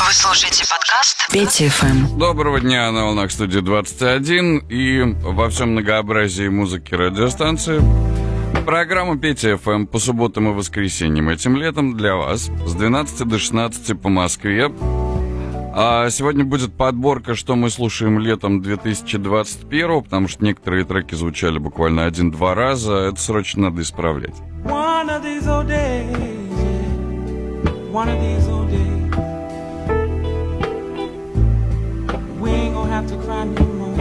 Вы слушаете подкаст Пети ФМ. Доброго дня на волнах студии 21 и во всем многообразии музыки радиостанции. Программа Петя ФМ по субботам и воскресеньям этим летом для вас с 12 до 16 по Москве. А сегодня будет подборка, что мы слушаем летом 2021, потому что некоторые треки звучали буквально один-два раза. Это срочно надо исправлять. One of these old days, one of these old days, have to cry no more.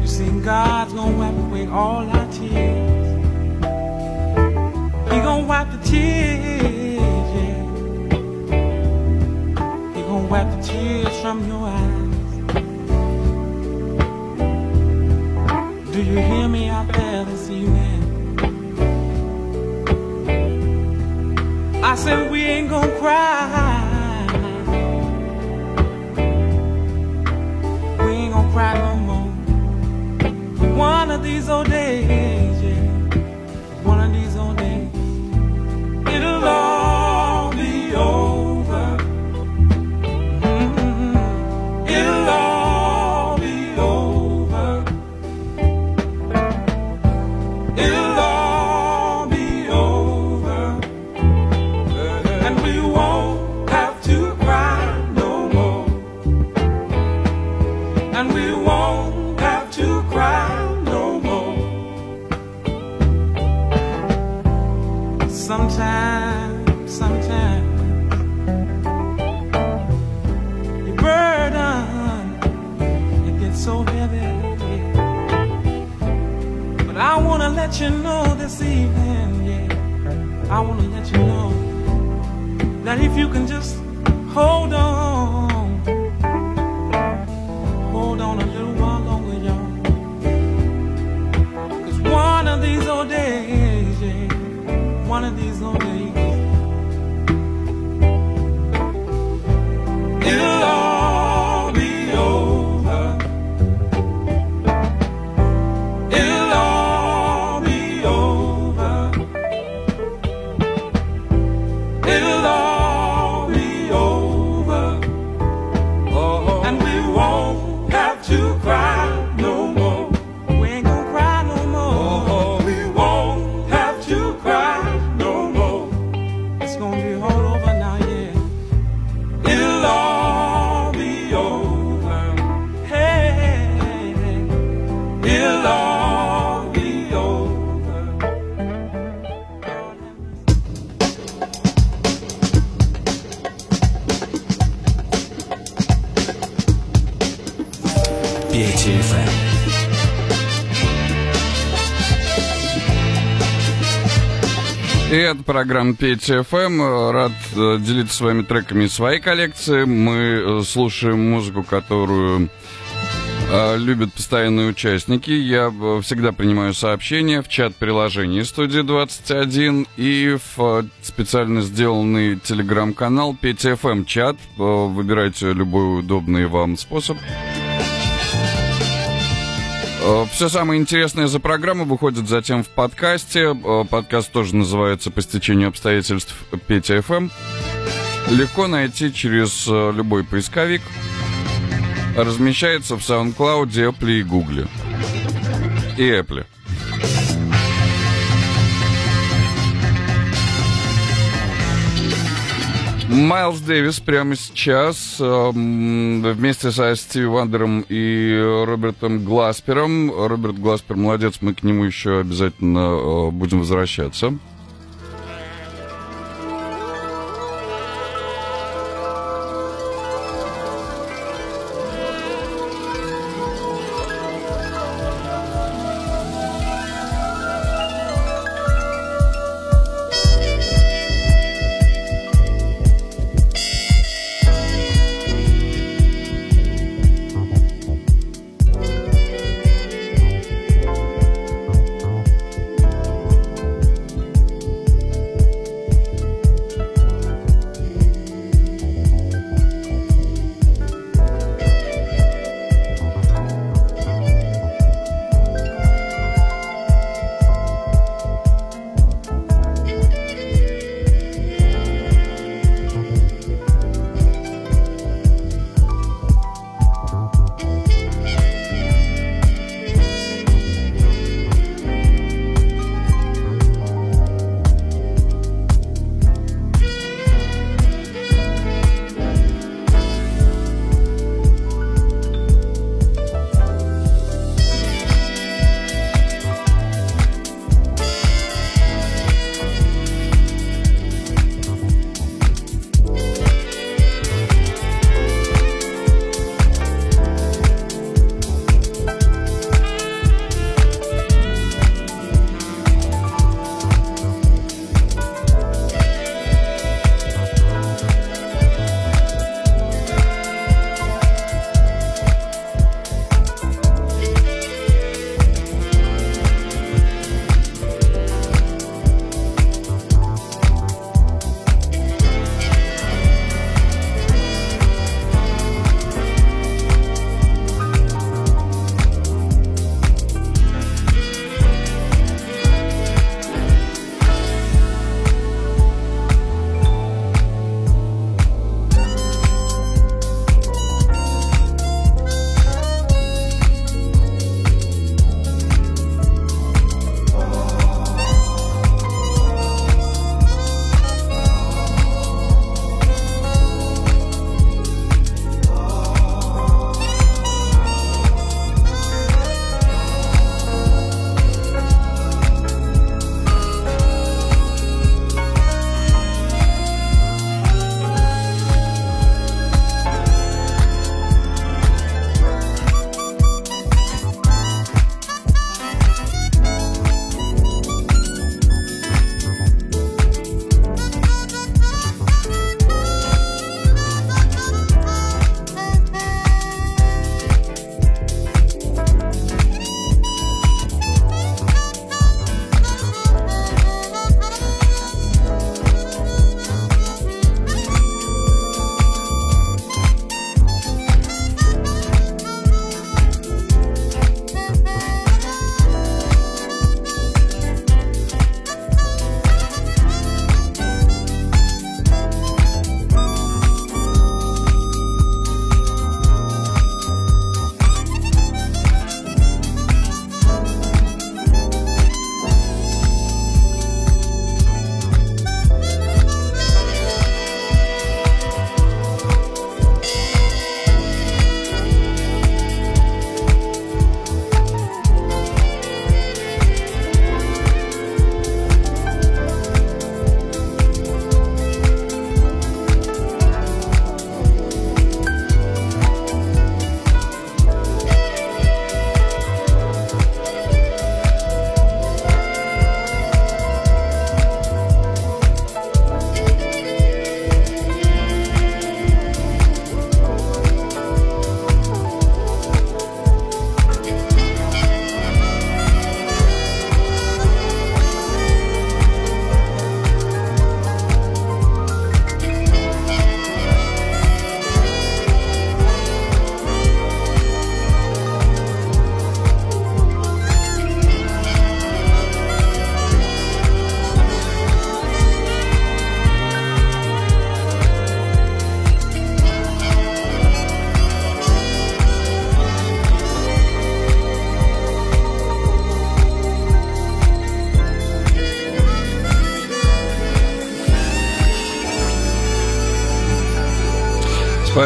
You see, God's gonna wipe away all our tears. He gonna wipe the tears, yeah. He gonna wipe the tears from your eyes. Do you hear me out there this evening? I said we ain't gonna cry. Cry no more. One of these old days, yeah. One of these old days, it'll all wanna let you know this evening, yeah. I wanna let you know that if you can just hold on, hold on a little while longer, y'all. Cause one of these old days, yeah, one of these old days, программа Петя ФМ. Рад э, делиться с вами треками своей коллекции. Мы э, слушаем музыку, которую э, любят постоянные участники. Я всегда принимаю сообщения в чат приложения студии 21 и в специально сделанный телеграм-канал Петя ФМ чат. Выбирайте любой удобный вам способ. Все самое интересное за программу выходит затем в подкасте. Э, Подкаст тоже называется «По стечению обстоятельств Петя ФМ». Легко найти через э, любой поисковик. Размещается в SoundCloud, Apple и Google. И Apple. Майлз Дэвис прямо сейчас эм, вместе со Стиви Вандером и Робертом Гласпером. Роберт Гласпер молодец, мы к нему еще обязательно э, будем возвращаться.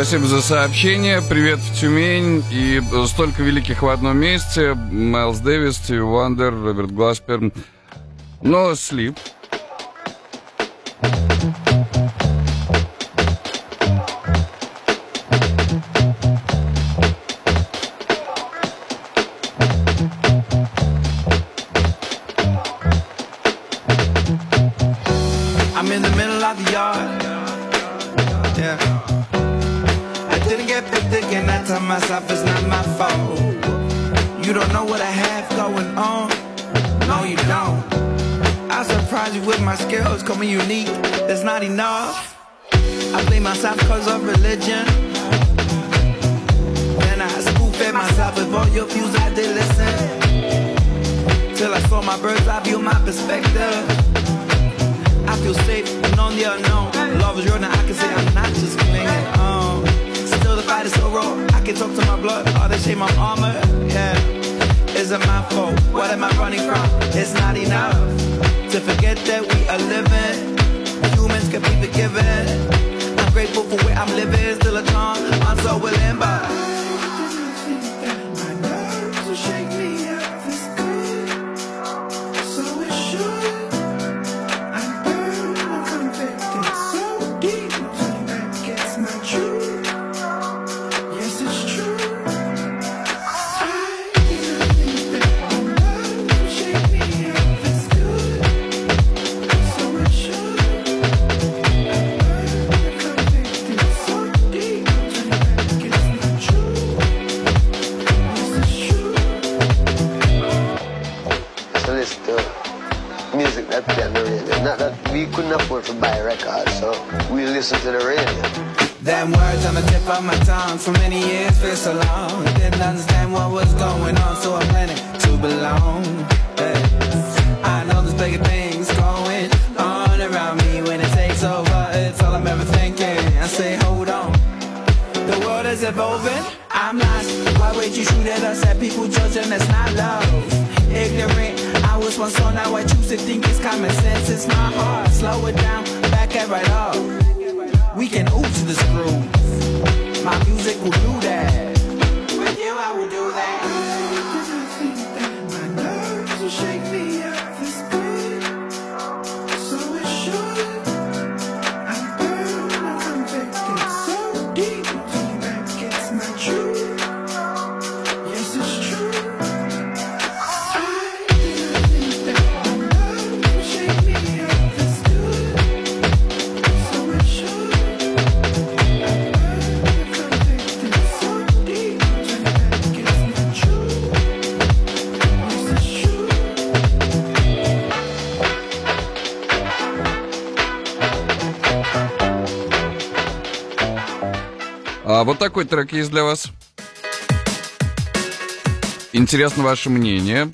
Спасибо за сообщение. Привет в Тюмень. И столько великих в одном месте. Майлз Дэвис, Стиви Вандер, Роберт Гласпер. Но слип. Трек есть для вас. Интересно ваше мнение.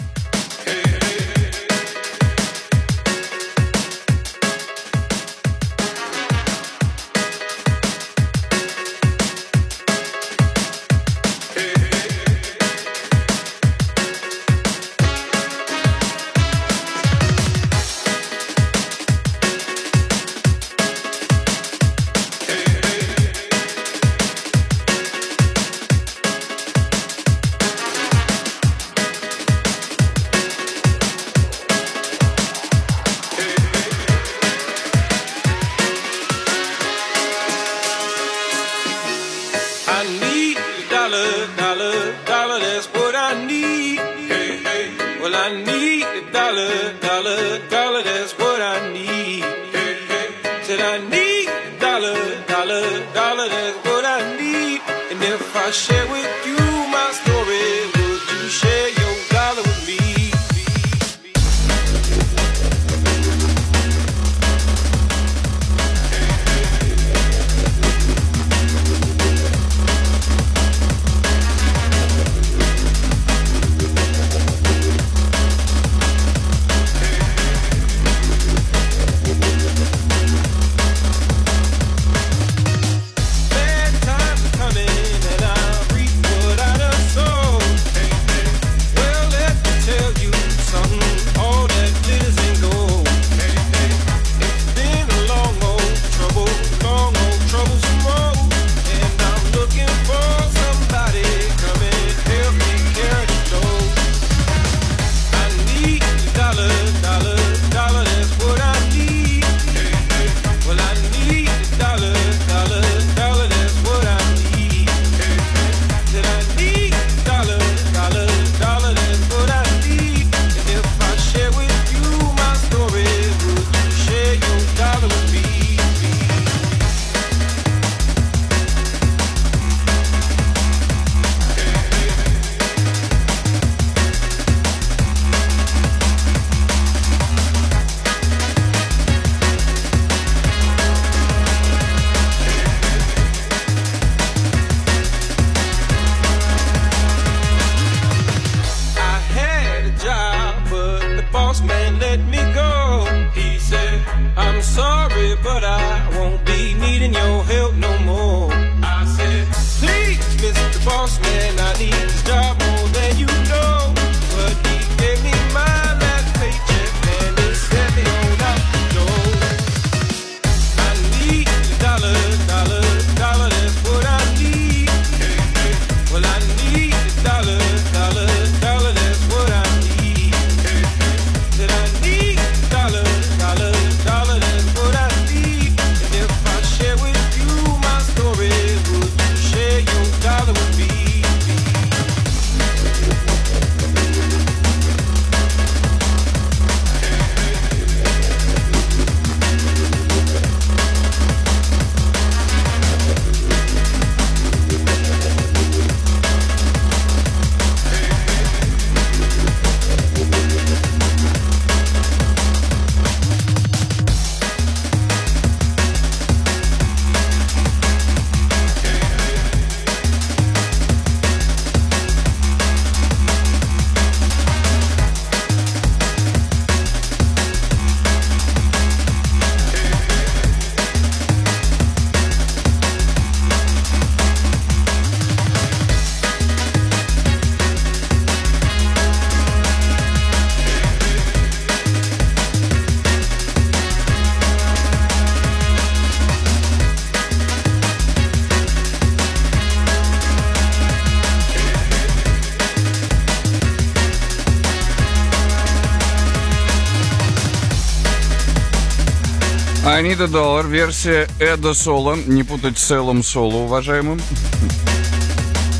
Анита Доллар, версия Эда Соло, не путать с Эллом Соло, уважаемым.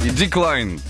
И Decline.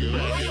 You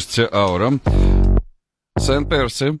пусть э, аура. Сент-Перси.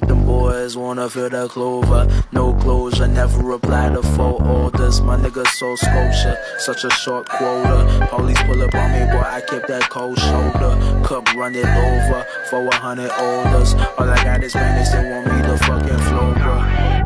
if them boys wanna feel the clover. No closure, never reply to four orders. My nigga so sculpture, such a short quota. Police pull up on me, boy, I kept that cold shoulder. Cup run it over for a hundred orders. All I got is minutes, they want me to fucking flow, bro.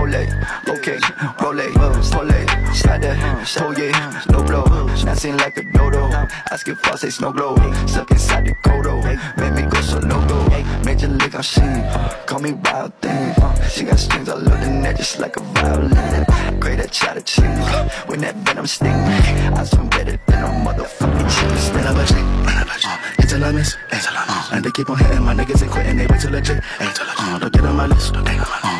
Circus, ole, okay, roll it, pull it, slide no blow, dancing like a dodo. Asking for say snow glow, stuck inside the codo, make me go so loco. Major lick, I'm singing, call me wild thing. She got strings all over the neck, just like a violin. Great at chatter ching, when that venom sting. I swim better than a motherfucking chicken. Spin up a chick, uh, it's a la miss, uh, and they keep on hitting my niggas ain't quitting, they wait till legit, uh, don't get on my list, uh,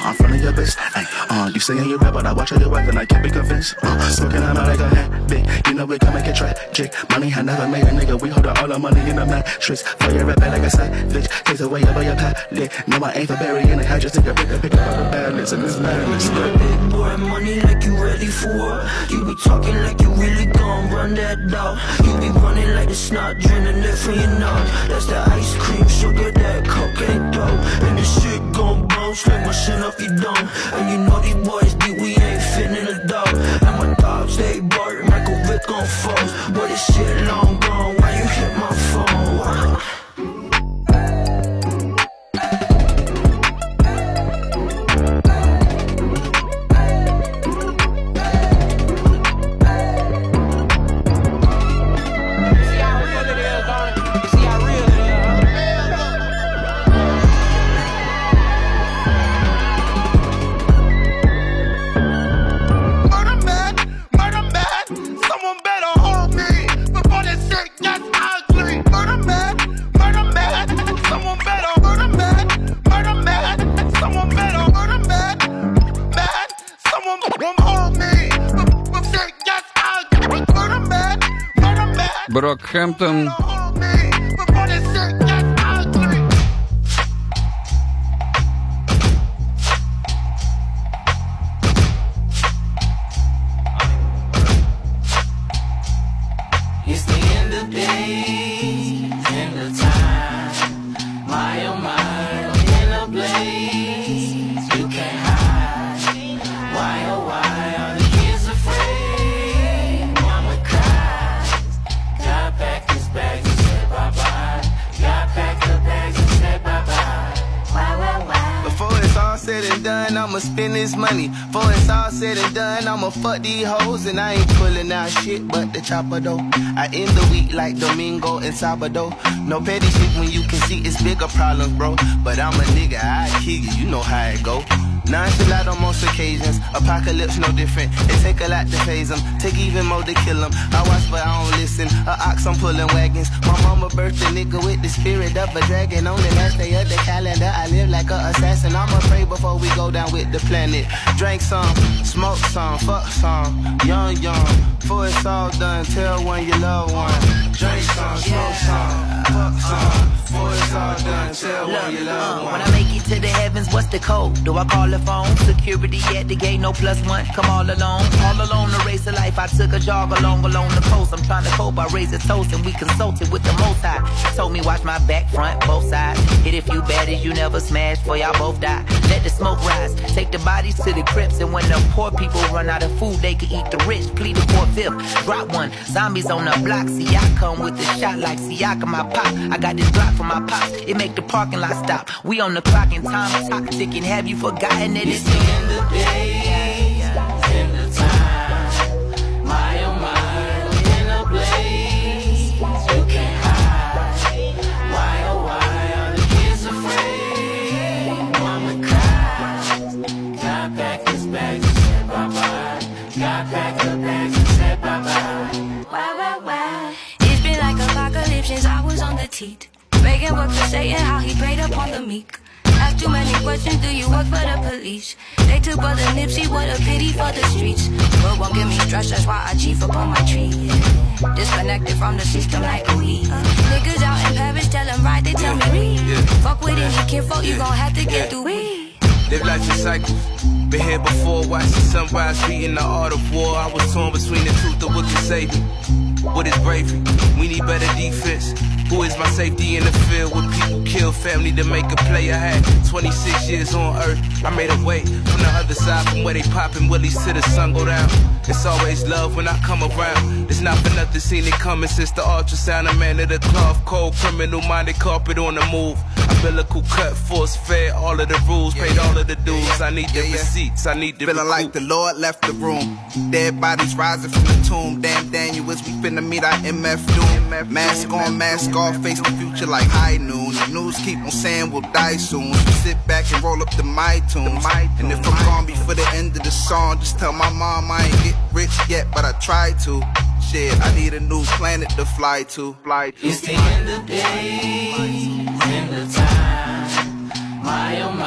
I'm front of your bitch, ay, uh, you saying you rap, but I watch how you act and I can't be convinced, uh, smoking on my like a habit, you know we can make it tragic, money had never made a nigga, we hold all the money in the mattress, for your rapping like a savage, takes away all your palate, no I ain't for burying it, I just take a pick, a pick up all the balance, and it's madness, Big boy money like you ready for. You be talking like you really gon' run that dog. You be running like the snot draining it from your nose. That's the ice cream, sugar, that cocaine dough. And this shit gon' bounce like my shit off your dome. And you know these boys be we ain't fitting the dog. And my dogs they bark, Michael Vick on foes. Boy, this shit long gone. Брокхэмптон. Fuck these hoes. And I ain't pulling out shit but the chopper though. I end the week like Domingo and Sabado. No petty shit when you can see it's bigger problems, bro. But I'm a nigga, I kill you, you know how it go. Nonchalant on most occasions, apocalypse no different. It take a lot to phase them, take even more to kill them. I watch but I don't listen. A ox, I'm pulling wagons. My mama birthed a nigga with the spirit of a dragon. On the last day of the calendar, I live like a assassin. I'ma pray before we go down with the planet. Drink some, smoke some, fuck some, young, young. Before it's all done, tell one you love one. Drink some, smoke some, fuck some. Before it's all done, tell one you love Uh, one. when I make it to the heavens, what's the code? Do I call the phone? Security at the gate, no plus one. Come all alone, all alone the race of life. I took a jog along along the coast. I'm trying to cope. I raise a toast and we consulted with the most high. Told me watch my back, front, both sides. Hit a few baddies you never smashed, for y'all both die. Let the smoke rise. Take the bodies to the crypts, and when the poor people run out of food, they can eat the rich. Plead the fourth, fifth. Drop one. Zombies on the block. See, I come with the shot like Siaka, my pop. I got this block my pops. It make the parking lot stop. We on the clock and time clock ticking. Have you forgotten that it's the end of days? End of time. Oh in a. You can't hide. Why oh why are the kids afraid? Mama packed his bags and said bye bye. Packed bags and said bye bye. Why, why, why? It's been like apocalypse since I was on the teat. Begging work for Satan, how he preyed upon the meek. Ask too many questions, do you work for the police? They took brother Nipsey, what a pity for the streets. But won't give me stress, that's why I chief upon my tree. Disconnected from the system like weed. Niggas out in Paris, tell them right, they tell me read. Fuck with any kinfolk, you gon' have to get through weed. Live life in cycles. Been here before, watched the sunrise, reading the art of war. I was torn between the truth of what can save me. What is bravery? We need better defense. Who is my safety in the field with people kill family to make a play? I had 26 years on earth. I made a way from the other side, from where they popping willies to the sun go down. It's always love when I come around. It's not for nothing seen it coming since the ultrasound. A man of the cloth, cold criminal minded carpet on the move. Umbilical cut, force fed, all of the rules, paid all of the dues. I need the receipts, I need the Feeling like the Lord left the room. Dead bodies rising from the tomb. Damn Daniel, as we finna meet our MF doom. Mask on, mask off, face the future like high noon. The news keep on saying we'll die soon. So sit back and roll up the my tunes. And if I'm gone before the end of the song, just tell my mom I ain't get rich yet, but I try to. Shit, I need a new planet to fly to. Fly to. It's the end of days, end of time. My oh my,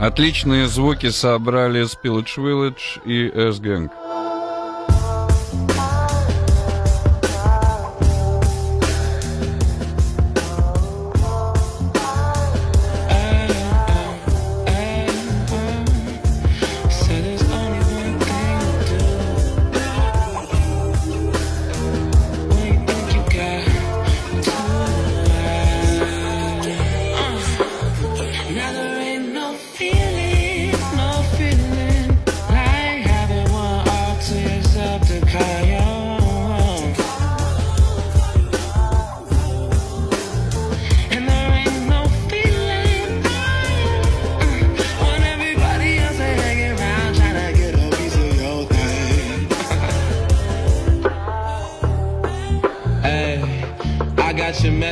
Отличные звуки собрали Spillage Village и S-Gang.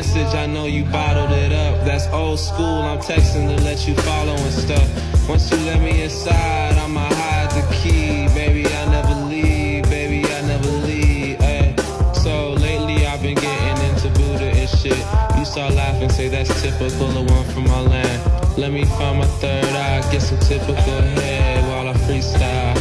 Message, I know you bottled it up. That's old school, I'm texting to let you follow and stuff. Once you let me inside, I'ma hide the key. Baby, I never leave, baby, I never leave. Ay. So lately I've been getting into Buddha and shit. You start laughing, say that's typical of one from my land. Let me find my third eye, get some typical head while I freestyle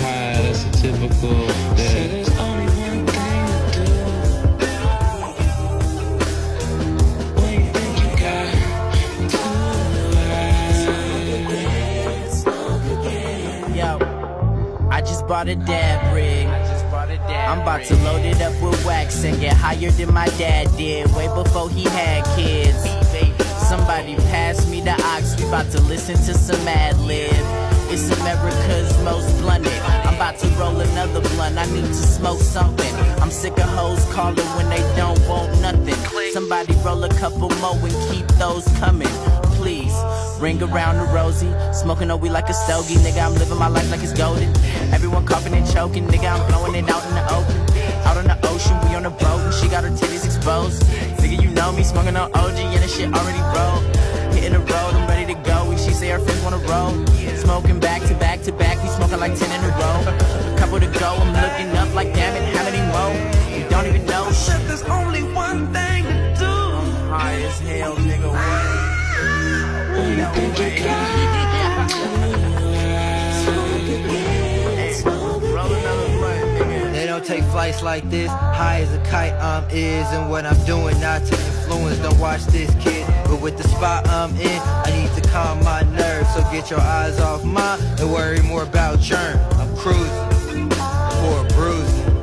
bought a dab rig. I'm about to load it up with wax and get higher than my dad did way before he had kids. Somebody pass me the ox, we about to listen to some ad lib. It's America's most blunted. I'm about to roll another blunt. I need to smoke something. I'm sick of hoes calling when they don't want nothing. Somebody roll a couple more and keep those coming. Please ring around the rosy. Smoking a weed like a stogie. Nigga, I'm living my life like it's golden. Everyone coughing and choking. Nigga, I'm blowing it out in the open. Out on the ocean, we on a boat. And she got her titties exposed. Nigga, you know me. Smoking on OG and the shit already rolled. Hitting the road, I'm ready to go. And she say her friends wanna roll. Smoking back to back to back. We smoking like 10 in a row. Couple to go. I'm looking up like damn it. How many more? You don't even know. Shit, there's only one thing to do. High as hell, nigga. What? Ah! You know, take flights like this. High as a kite, I'm is. And what I'm doing not to influence. Don't watch this kid. But with the spot I'm in, I need to calm my nerves. So get your eyes off mine and worry more about churn. I'm cruising for a bruising.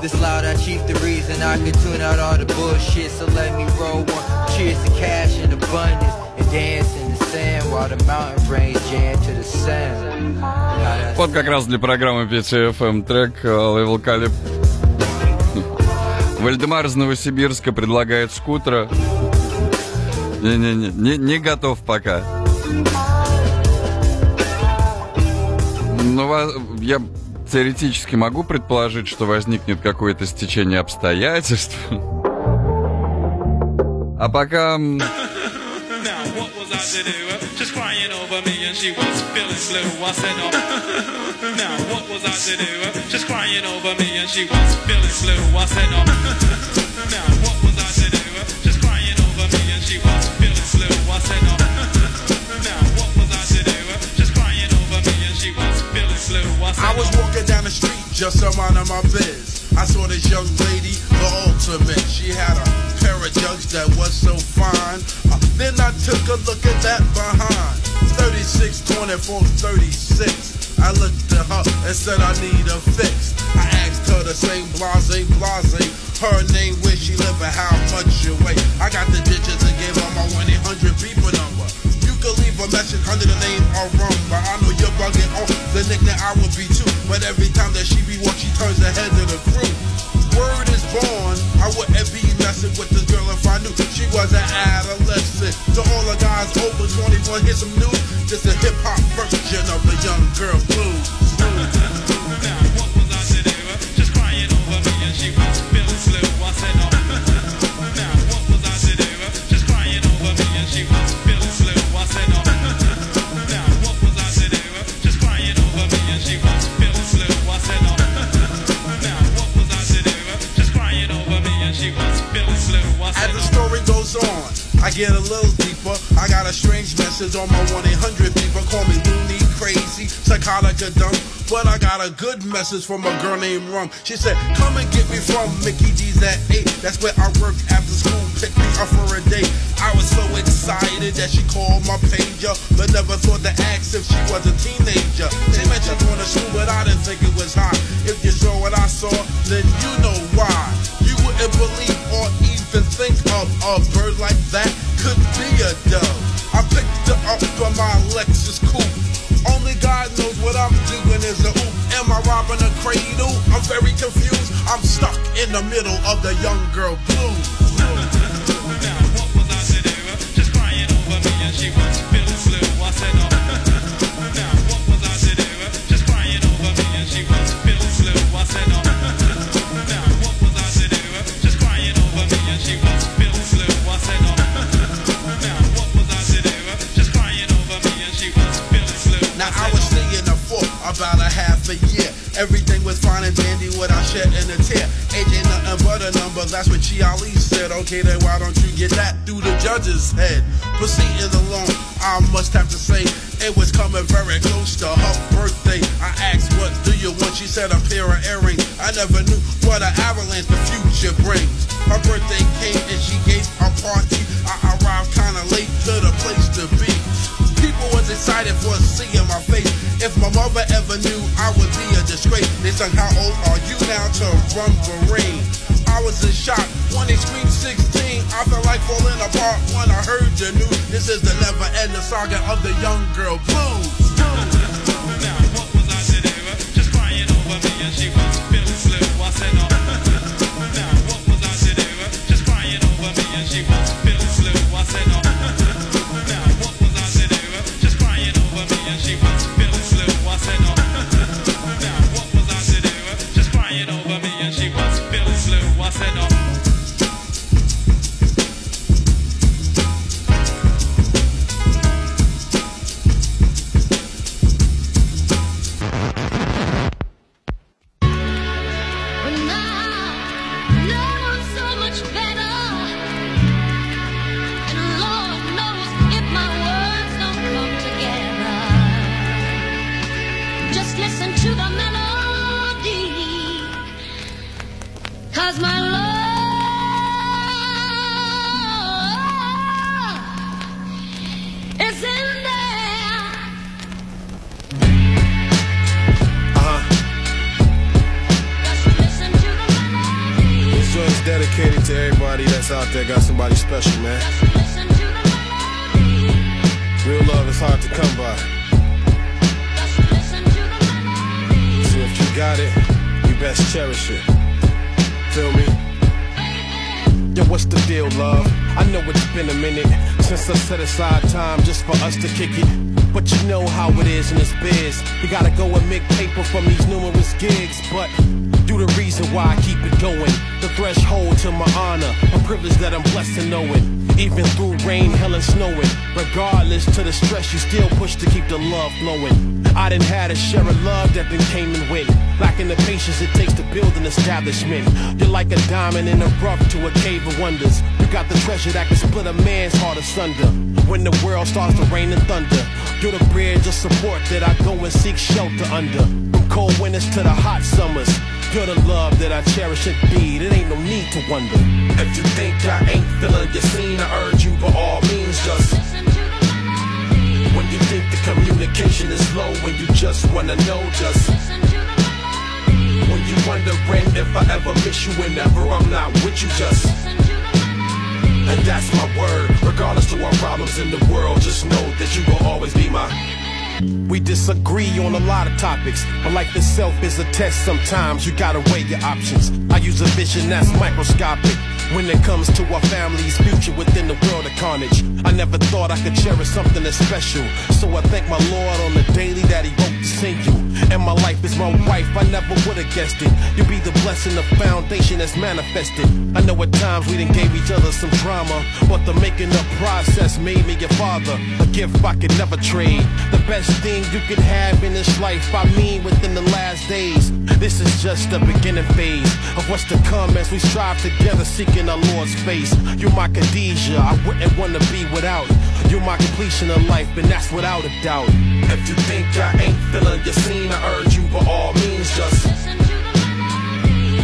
This loud, I chief the reason I can tune out all the bullshit. So let me roll one. Cheers to cash and abundance. And dance in the Вот как раз для программы PTFM трек э, Level Calib. Вальдемар из Новосибирска предлагает скутера. Не-не-не, не, не готов пока. Но во- я теоретически могу предположить, что возникнет какое-то стечение обстоятельств. А пока... м, oh, Now, what was I to do? Uh, just crying over me and she was feeling blue. I said, oh. Now, what was I to do? Uh, just crying over me and she was feeling blue. I said, oh. Now, what was I to do? Just crying over me and she was feeling blue. I said, oh. Now, what was I to do? Just crying over me and she was feeling blue. I said, I was oh, walking down the street just minding my biz. I saw this young lady, the ultimate. She had a pair of jugs that was so fine. Uh, then I took a look at that behind. 36, 24, 36. I looked at her and said I need a fix. I asked her the same blase, blase. Her name, where she live, and how much she weigh. I got the digits and gave her my 1-800 people number. Can leave a message under the name or rum, but I know you're bugging on the nickname I would be too. But every time that she be walk, she turns the head of the crew. Word is born, I wouldn't be messing with this girl if I knew she was an adolescent. To all the guys over 21, here's some news. Just a hip hop version of the young girl blues. Just crying over me and she was feeling get a little deeper. I got a strange message on my 1 800 people. Call me loony, crazy, psychotic, or dumb. But I got a good message from a girl named Rum. She said, Come and get me from Mickey D's at 8. That's where I work after school. Pick me up for a date. I was so excited that she called my pager. But never thought to ask if she was a teenager. She mentioned going to school, but I didn't think it was hot. If you saw what I saw, then you know why. You wouldn't believe or even think of a bird like that could be a dove. I picked her up from my Lexus coupe. Only God knows what I'm doing is a oop. Am I robbing a cradle? I'm very confused. I'm stuck in the middle of the young girl blues. Oh. What was I to do? Just crying over me and she blue. I said, oh. Now, what was I to do? Just crying over me and she blue. I said, oh. She once fell slim, once and Everything was fine and dandy without shedding a tear. Age ain't nothing but a number, that's what Chi Ali said. Okay, then why don't you get that through the judge's head? Proceeding along, I must have to say, it was coming very close to her birthday. I asked, what do you want? She said a pair of earrings. I never knew what an avalanche the future brings. Her birthday came and she gave a party. I arrived kinda late to the place. People was excited for seeing my face. If my mother ever knew, I would be a disgrace. They sung, how old are you now to run the ring? I was in shock when they screamed 16. I felt like falling apart when I heard the news. This is the never ending saga of the young girl blues. Just crying over me and she was feeling blue. I said, there got somebody special, man. Real love is hard to come by. So if you got it, you best cherish it. Feel me? Yo, what's the deal, love? I know it's been a minute since I set aside time just for us to kick it. But you know how it is in this biz. You gotta go and make privilege that I'm blessed to know it. Even through rain, hell, and snowing. Regardless to the stress, you still push to keep the love flowing. I didn't had a share of love that then came and went. Lacking the patience it takes to build an establishment. You're like a diamond in a rough to a cave of wonders. You got the treasure that can split a man's heart asunder. When the world starts to rain and thunder, you're the bridge of support that I go and seek shelter under. From cold winters to the hot summers. You're the love that I cherish and be. It ain't no need to wonder. If you think I ain't feeling your scene, I urge you by all means just. When you think the communication is low, when you just wanna know just. When you wondering if I ever miss you whenever I'm not with you just. And that's my word, regardless to our problems in the world, just know that you will always be my. We disagree on a lot of topics, but life itself is a test. Sometimes you gotta weigh your options. I use a vision that's microscopic when it comes to our family's future within the world of carnage. I never thought I could cherish something that's special, so I thank my Lord on the daily that He wrote to you. And my life is my wife, I never would've guessed it. You'll be the blessing, the foundation that's manifested. I know at times we done gave each other some drama, but the making up process made me your father. A gift I could never trade. The best thing you could have in this life, I mean within the last days. This is just the beginning phase of what's to come as we strive together, seeking our Lord's face. You're my Khadijah, I wouldn't wanna be without. You're my completion of life, and that's without a doubt. If you think I ain't feeling your scene, I urge you by all means just.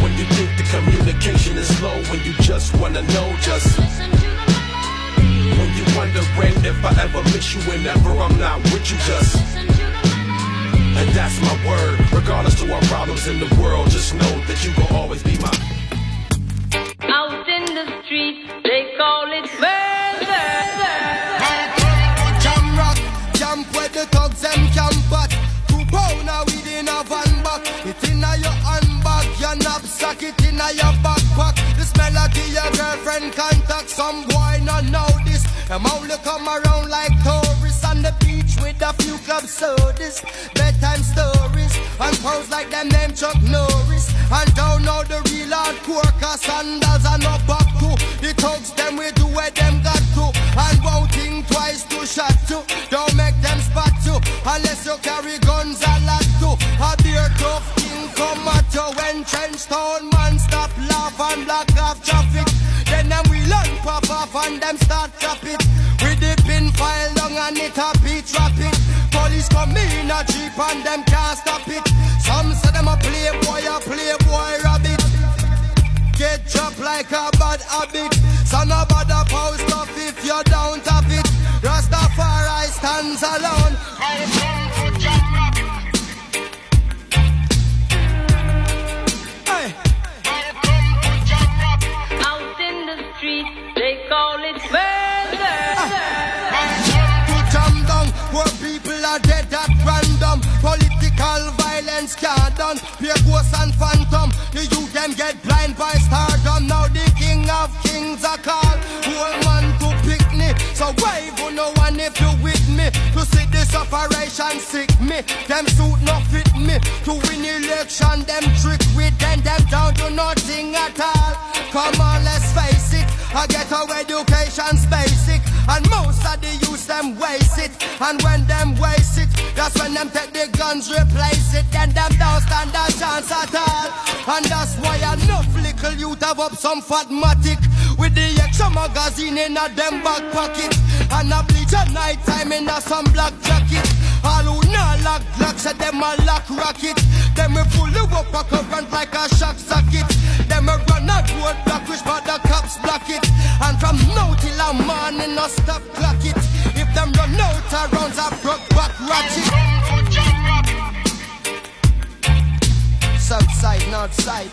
When you think the communication is low, when you just wanna know just. When you wondering if I ever miss you whenever I'm not with you just. And that's my word, regardless to our problems in the world, just know that you gon' always be my. Out in the street, they call it murder. Knapsack, it inna your backpack. This melody your girlfriend contact. Some boy not know this. Them only come around like tourists on the beach with a few club sodas, bedtime stories, and pose like them name Chuck Norris. And don't know the real hardcore, cause sandals are no back to. The thugs them we do where them got to, and won't think twice to shot to. Don't make them spot to, unless you carry when trench town man stop laugh and block off traffic. Then them we learn pop off and them start chop it. With the pin file long and it a beat rapid. Police come in a jeep and them can't stop it. Some say them a playboy, a playboy rabbit. Get dropped like a bad habit. So no bother post up if you don't have it. Rastafari stands alone. Are dead at random. Political violence can't done. Pure ghosts and phantom. The youth them get blind by stardom. Now the king of kings are called. Whole man to picnic. So wave on no one if you with me. To see this operation sick me. Them suit not fit me. To win election, them trick with them. Them down to nothing at all. Come on, let's face it. I get our education's basic. And most of the youth them waste it. And when them waste it, that's when them take the guns, replace it. Then them don't stand a chance at all. And that's why enough little youth have up some fatmatic. With the extra magazine in a them back pocket. And a bleach at night time in a some black jacket. All who not lock lock, say them a lock rocket. Them we pull you up a current like a shock socket. Them a run a road block, which no stop clock it. If them run out of rounds, I broke back ratchet. South side, north side.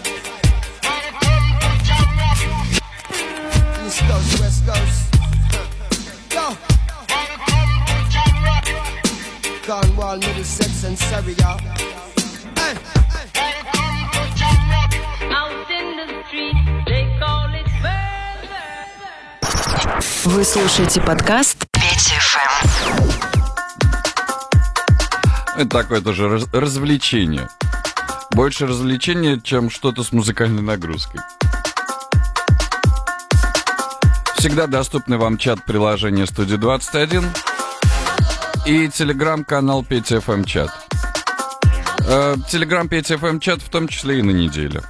East coast, west coast. Yo. Cornwall, Middlesex, and Surrey, y'all. Вы слушаете подкаст Петя ФМ. Это такое тоже раз- развлечение. Больше развлечения, чем что-то с музыкальной нагрузкой. Всегда доступны вам чат приложения Студии 21 и телеграм-канал Петя ФМ чат. Э, Телеграм Петя ФМ чат в том числе и на неделю.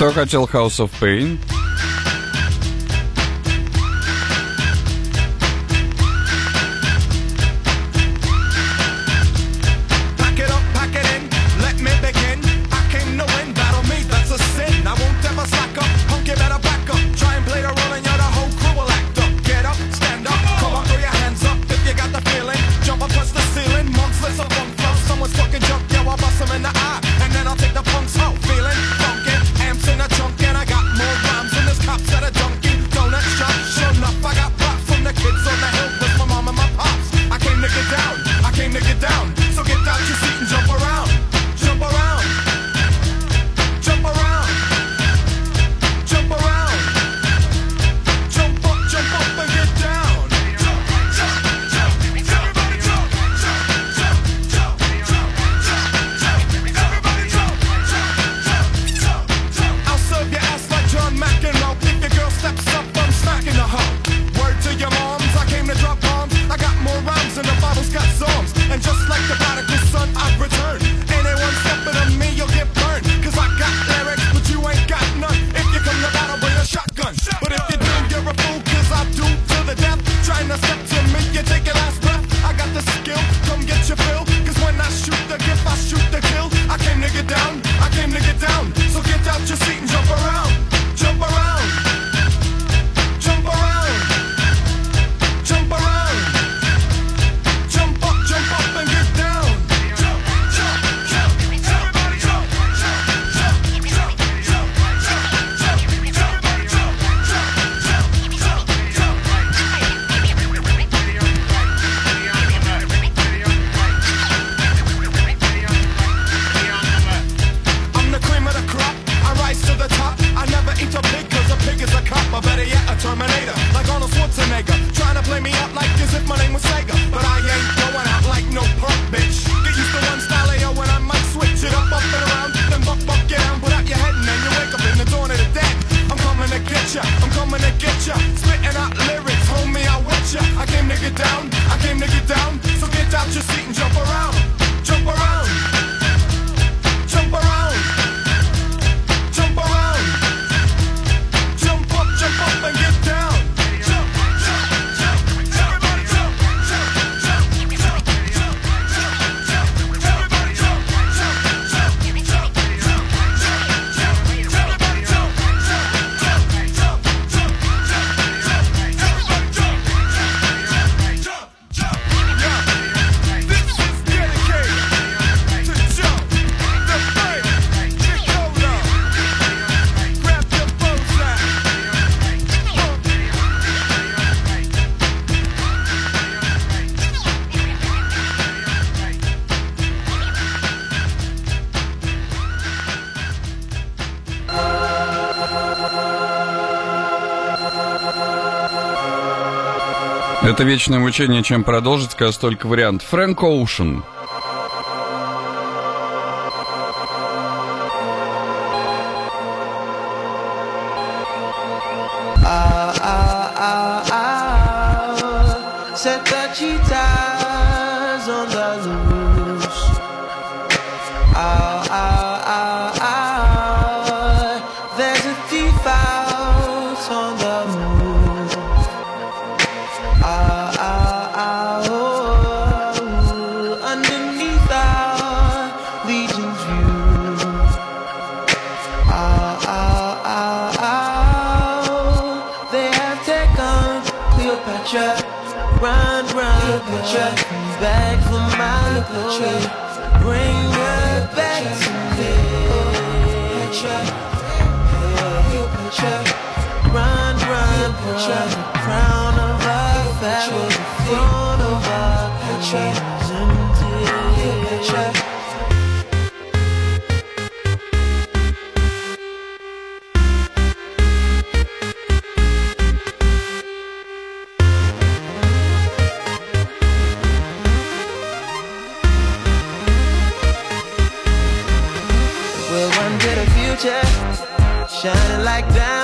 Кто хотел House of Pain? это вечное мучение, чем продолжить, когда столько вариантов. Фрэнк Оушен. Petra, bring her back to me. Petra, you Petra, run, run, Petra, crown of our family, throne of our Petra, empty. Petra. like that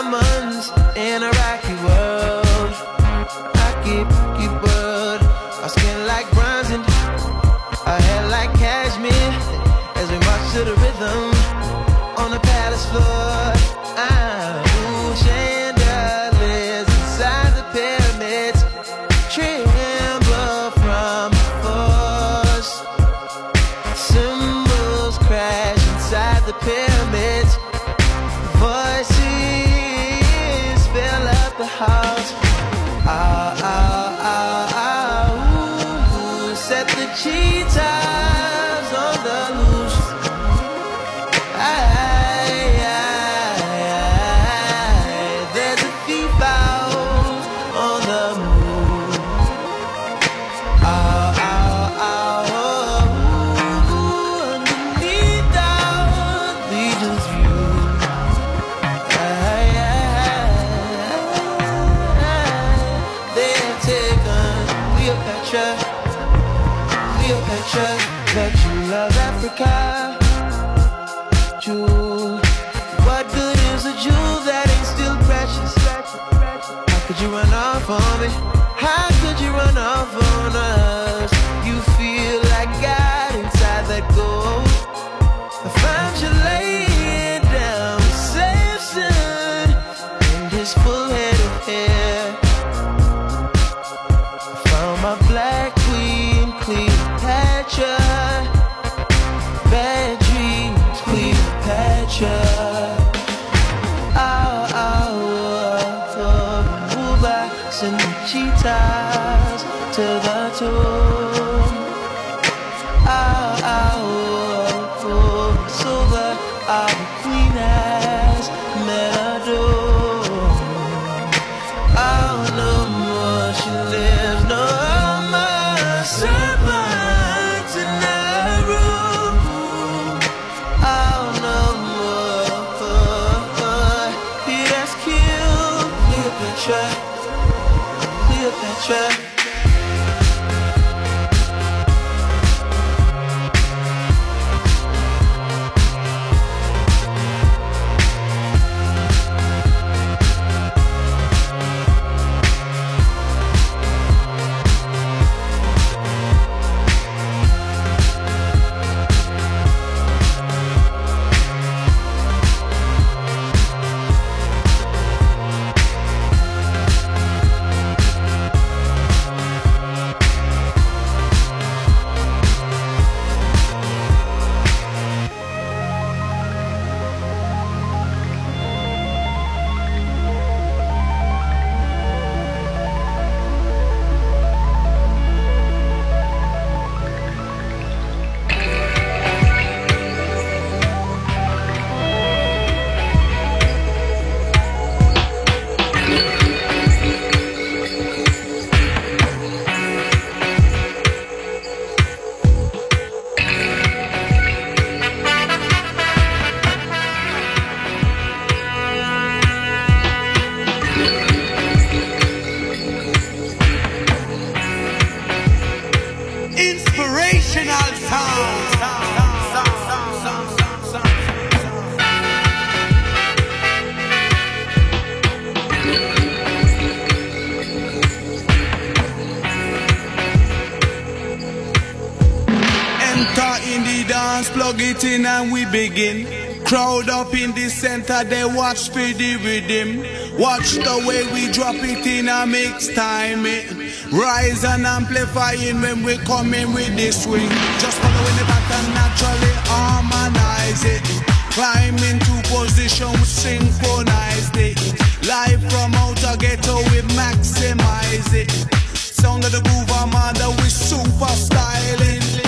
and we begin. Crowd up in the center, they watch for the rhythm. Watch the way we drop it in a mix time. It rise and amplifying when we come in with this swing. Just following the pattern naturally harmonize it. Climb into position, synchronize it. Live from outer ghetto, we maximize it. Sound of the groove, Amanda, we super styling.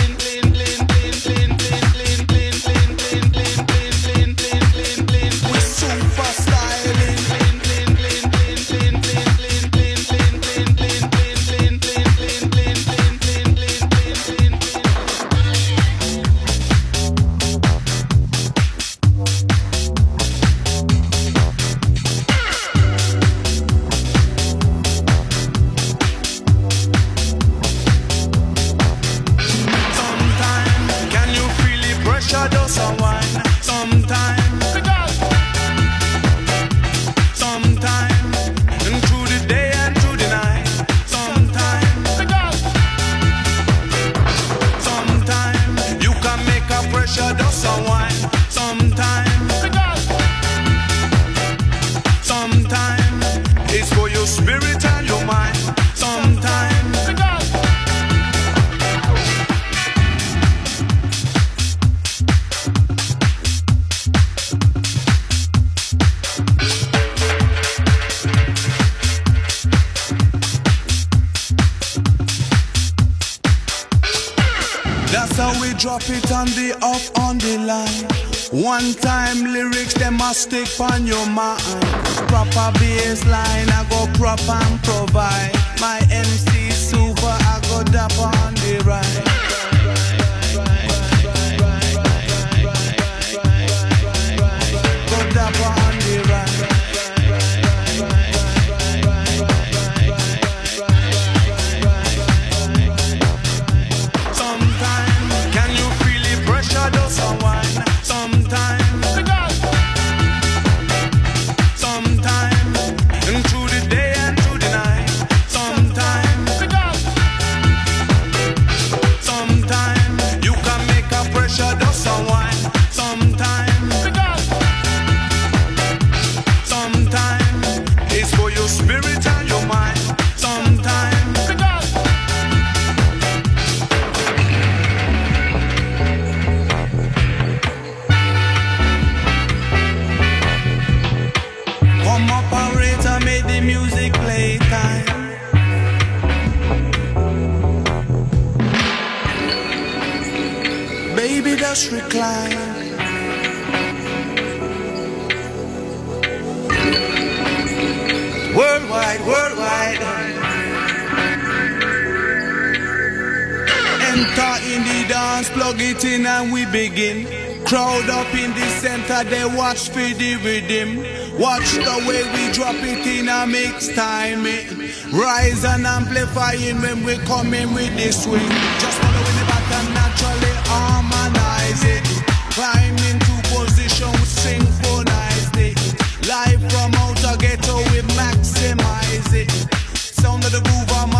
Stick on your mind. Proper bass line, I go prop and provide. Just recline. Worldwide, worldwide. Enter in the dance, plug it in and we begin. Crowd up in the center, they watch for the rhythm. Watch the way we drop it in a mix time. eh. Rise and amplifying when we come in with the swing. Just follow Live from outer ghetto, we maximize it. Sound of the groove, I'm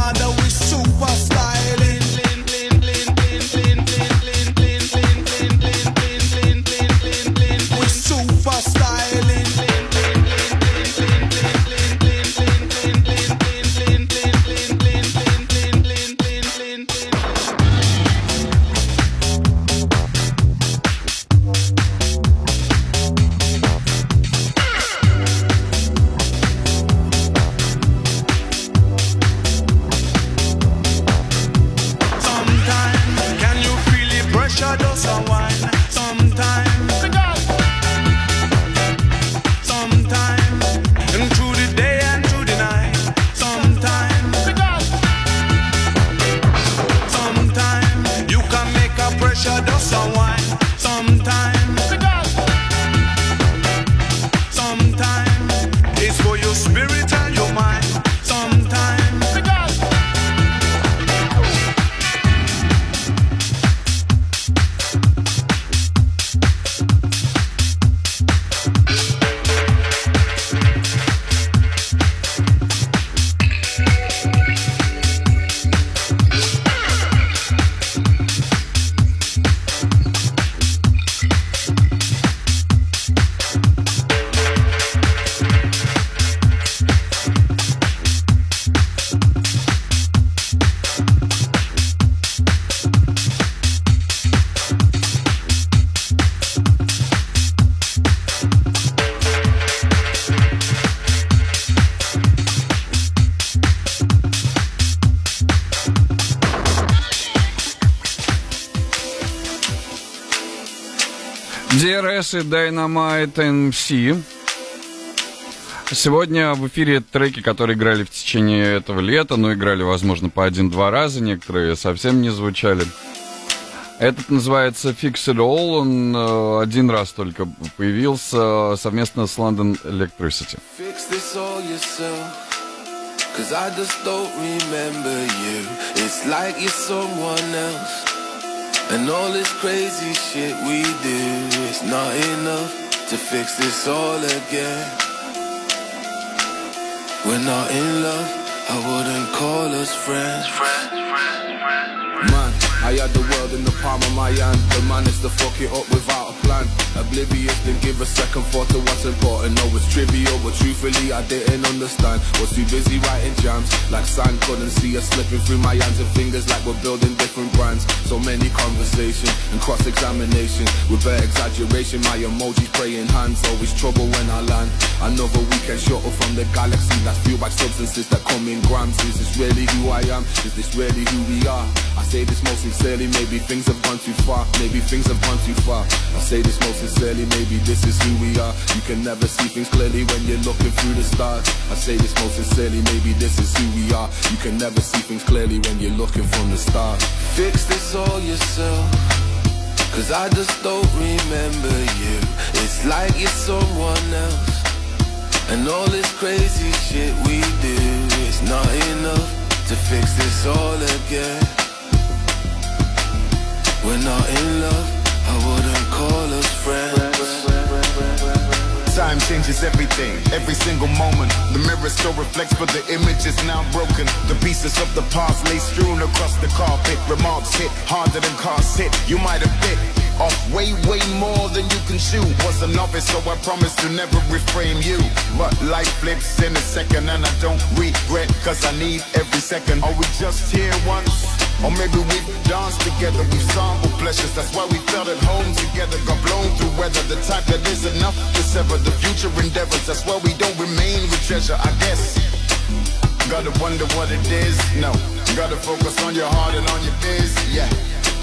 DRS и Dynamite MC. Сегодня в эфире треки, которые играли в течение этого лета, но играли, возможно, по один-два раза, некоторые совсем не звучали. Этот называется Fix It All, он э, один раз только появился совместно с London Electricity. Fix this all yourself. Cause I just don't remember you. It's like you're someone else. And all this crazy shit we do is not enough to fix this all again. We're not in love, I wouldn't call us friends. Man, I had the world in the palm of my hand. The man is to fuck it up without plan. Oblivious, didn't give a second thought to what's important. No, it's trivial, but truthfully, I didn't understand. Was too busy writing jams, like sand. Couldn't see us slipping through my hands and fingers, like we're building different brands. So many conversations and cross examination. With bare exaggeration, my emojis praying hands. Always trouble when I land. Another weekend shuttle from the galaxy that's fueled by substances that come in grams. Is this really who I am? Is this really who we are? Say this most sincerely, maybe things have gone too far. Maybe things have gone too far. I say this most sincerely, maybe this is who we are. You can never see things clearly when you're looking through the stars. I say this most sincerely, maybe this is who we are. You can never see things clearly when you're looking from the start. Fix this all yourself. Cause I just don't remember you. It's like you're someone else. And all this crazy shit we do is not enough to fix this all again. We're not in love, I wouldn't call us friends. Time changes everything, every single moment. The mirror still reflects, but the image is now broken. The pieces of the past lay strewn across the carpet. Remarks hit harder than cars hit. You might have bit off way, way more than you can chew. Was a novice, so I promise to never reframe you. But life flips in a second, and I don't regret, cause I need every second. Are we just here once? Or maybe we've danced together, we've sampled pleasures. That's why we felt at home together. Got blown through weather, the type that is enough to sever the future endeavors. That's why we don't remain with treasure, I guess. Gotta wonder what it is. No, gotta focus on your heart and on your biz. Yeah.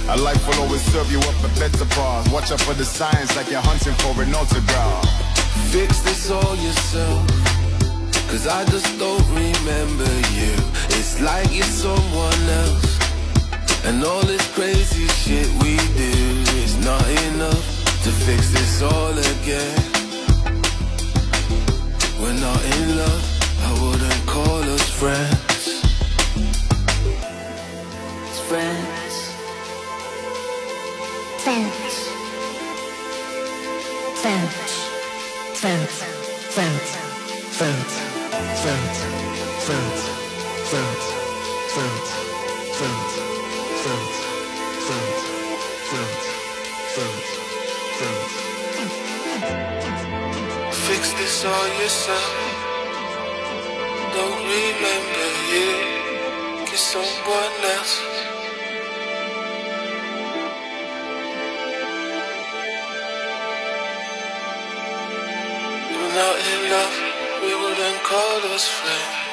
A life will always serve you up a better path. Watch out for the signs like you're hunting for an autograph. Fix this all yourself. Cause I just don't remember you. It's like you're someone else. And all this crazy shit we do is not enough to fix this all again. We're not in love, I wouldn't call us friends. It's friends. Friends. Friends. Friends. Friends. Friends. Friends. Friends. Friends. Friends. Friends. This all yourself. Don't remember you. Get someone else. We're not in love. We wouldn't call us friends.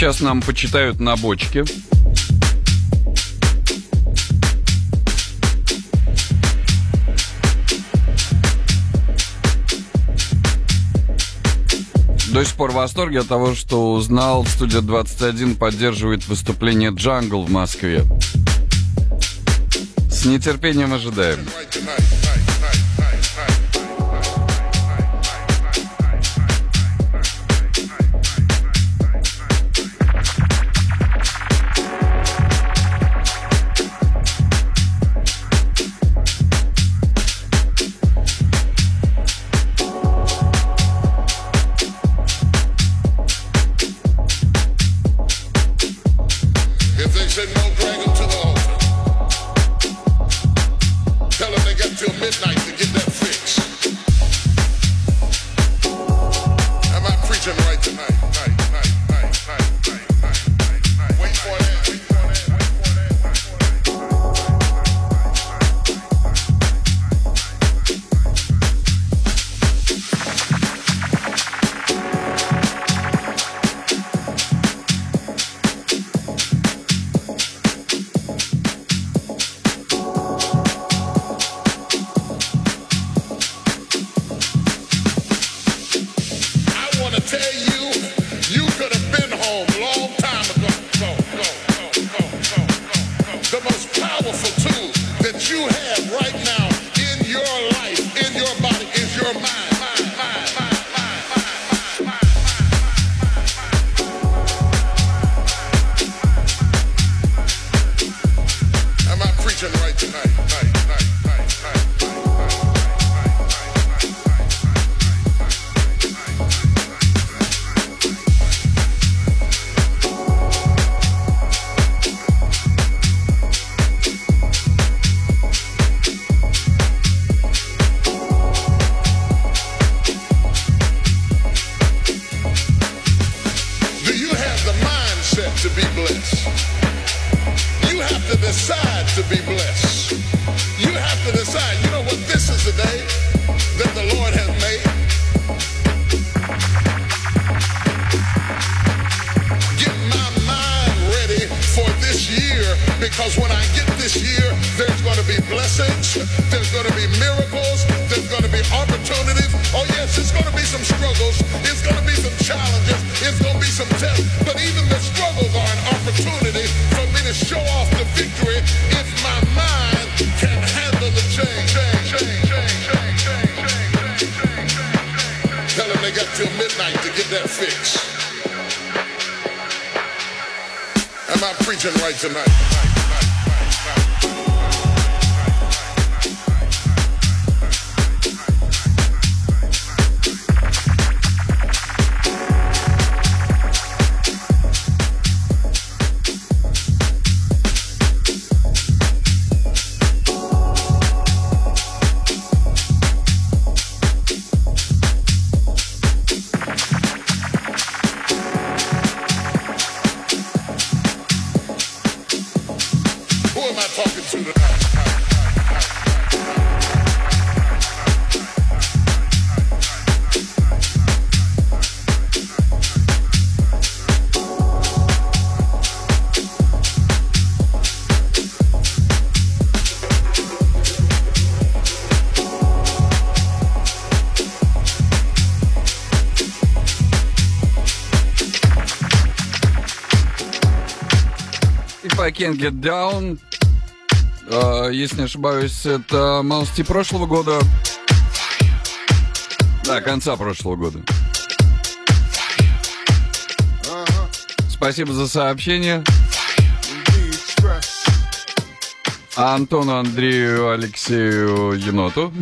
сейчас нам почитают на бочке. До сих пор в восторге от того, что узнал, студия 21 поддерживает выступление «Джангл» в Москве. С нетерпением ожидаем. Can't Get Down. Э, если не ошибаюсь, это Малсти прошлого года. Да, конца прошлого года. Спасибо за сообщение. А Антону, Андрею, Алексею Еноту.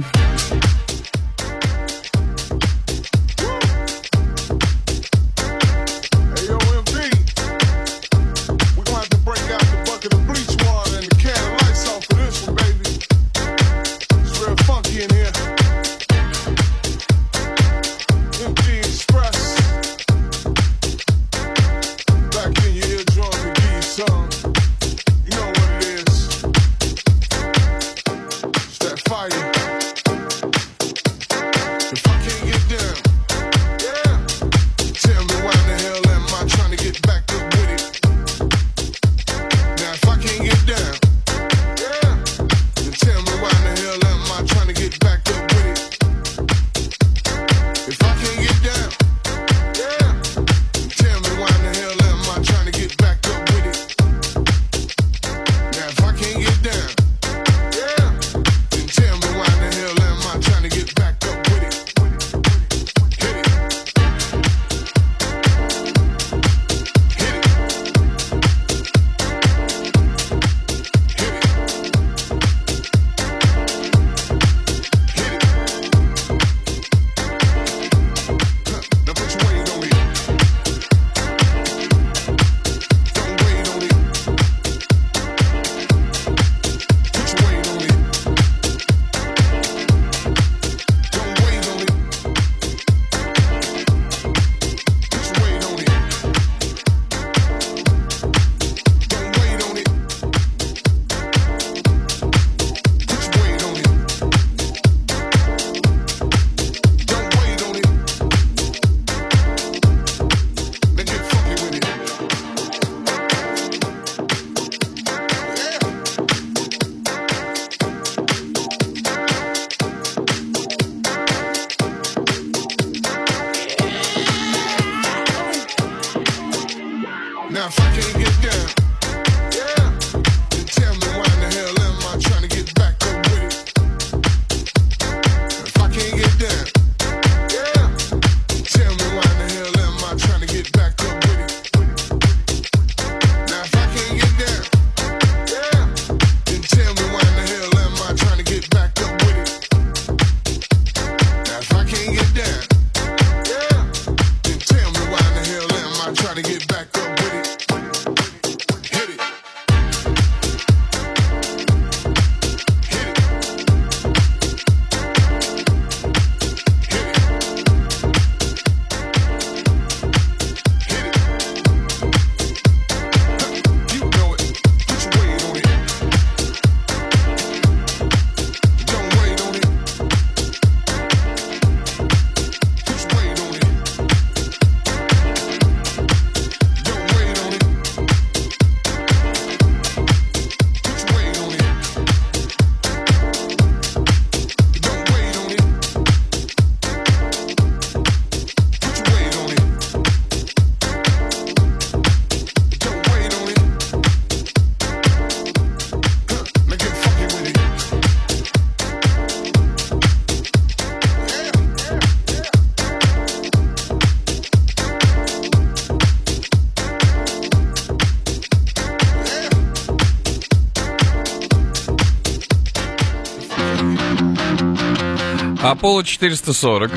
Аполло 440.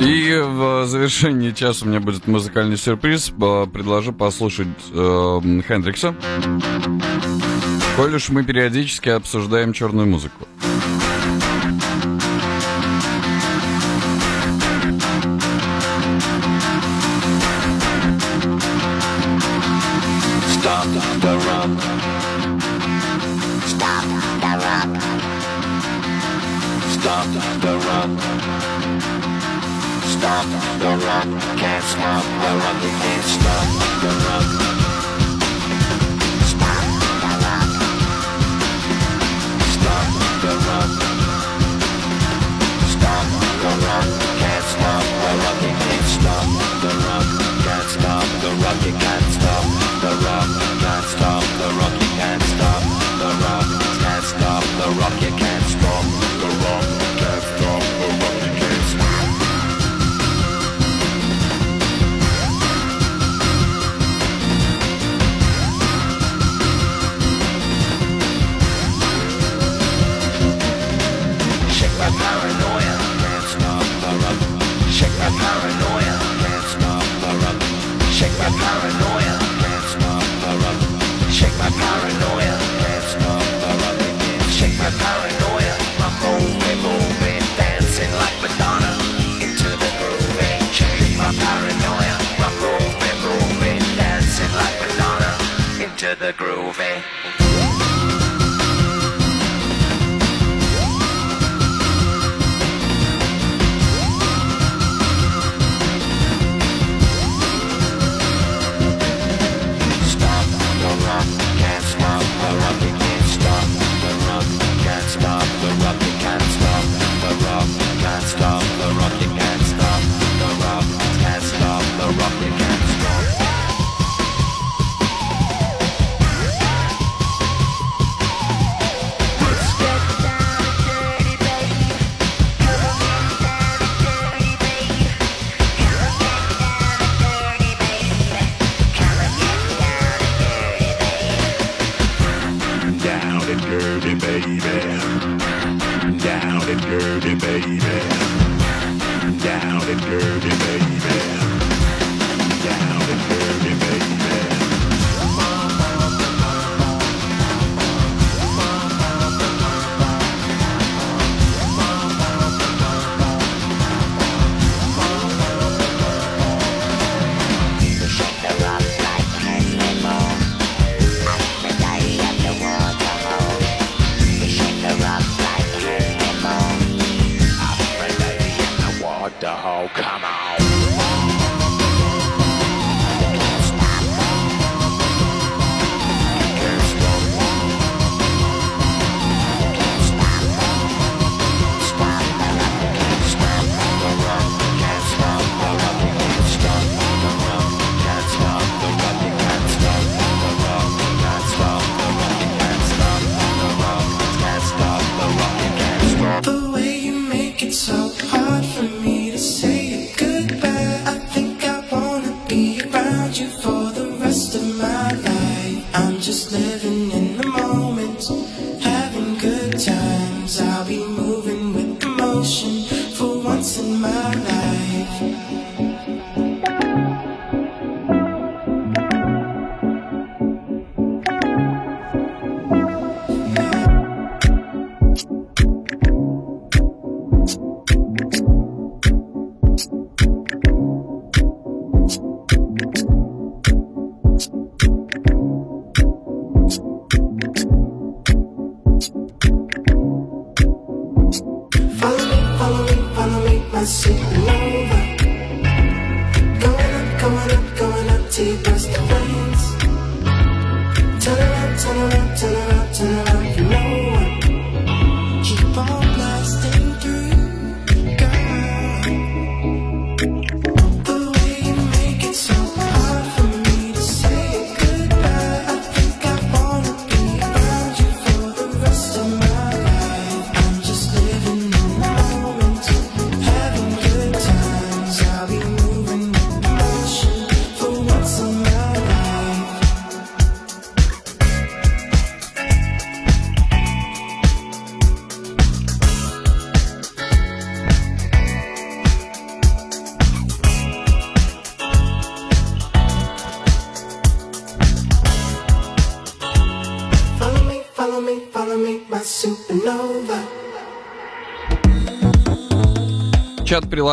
И в завершении часа у меня будет музыкальный сюрприз. Э, предложу послушать э, Хендрикса. Коль уж мы периодически обсуждаем черную музыку. can't stop, I rock, can't stop, I rock. Stop, I rock. Stop, I rock. Can't stop, the rock. Can't stop, the rock, you can't stop, the rock. Can't stop, the rock, can't stop, the rock. Can't stop, the rock,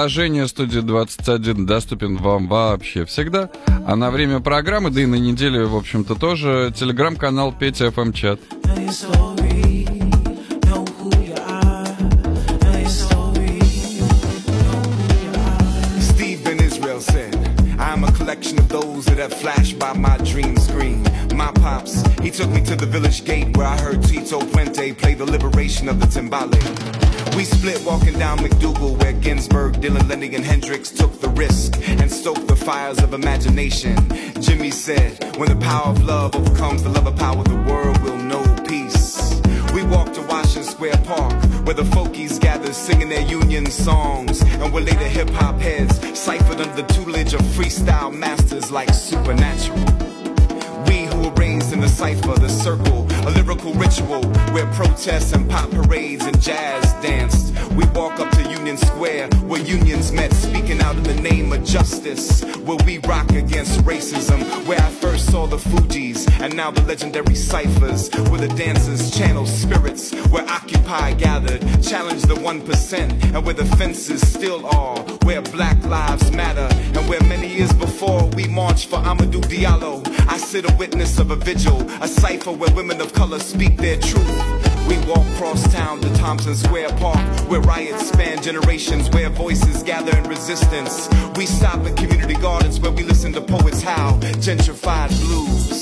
Чат приложения студии 21 доступен вам вообще всегда. А на время программы, да и на неделю, в общем-то, тоже телеграм-канал Петя ФМ чат. Collection of those that have flashed by my dream screen. My pops, he took me to the village gate where I heard Tito Puente play the liberation of the timbale. We split walking down MacDougal where Ginsberg, Dylan, Lenny, and Hendrix took the risk and stoked the fires of imagination. Jimmy said, when the power of love overcomes the love of power, the world will know peace. We walked to Washington Square Park, where the folkies gathered singing their union songs, and where later hip hop heads ciphered under the tutelage of freestyle masters like Supernatural. Raised in the cipher, the circle, a lyrical ritual where protests and pop parades and jazz danced. We walk up to Union Square where unions met, speaking out in the name of justice. Where we rock against racism, where I first saw the Fugees and now the legendary ciphers, where the dancers channel spirits, where Occupy gathered, challenged the 1%, and where the fences still are, where black lives matter, and where many years before we marched for Amadou Diallo. I sit a witness of a vigil, a cipher where women of color speak their truth. We walk cross town to Tompkins Square Park, where riots span generations, where voices gather in resistance. We stop at community gardens where we listen to poets howl, gentrified blues.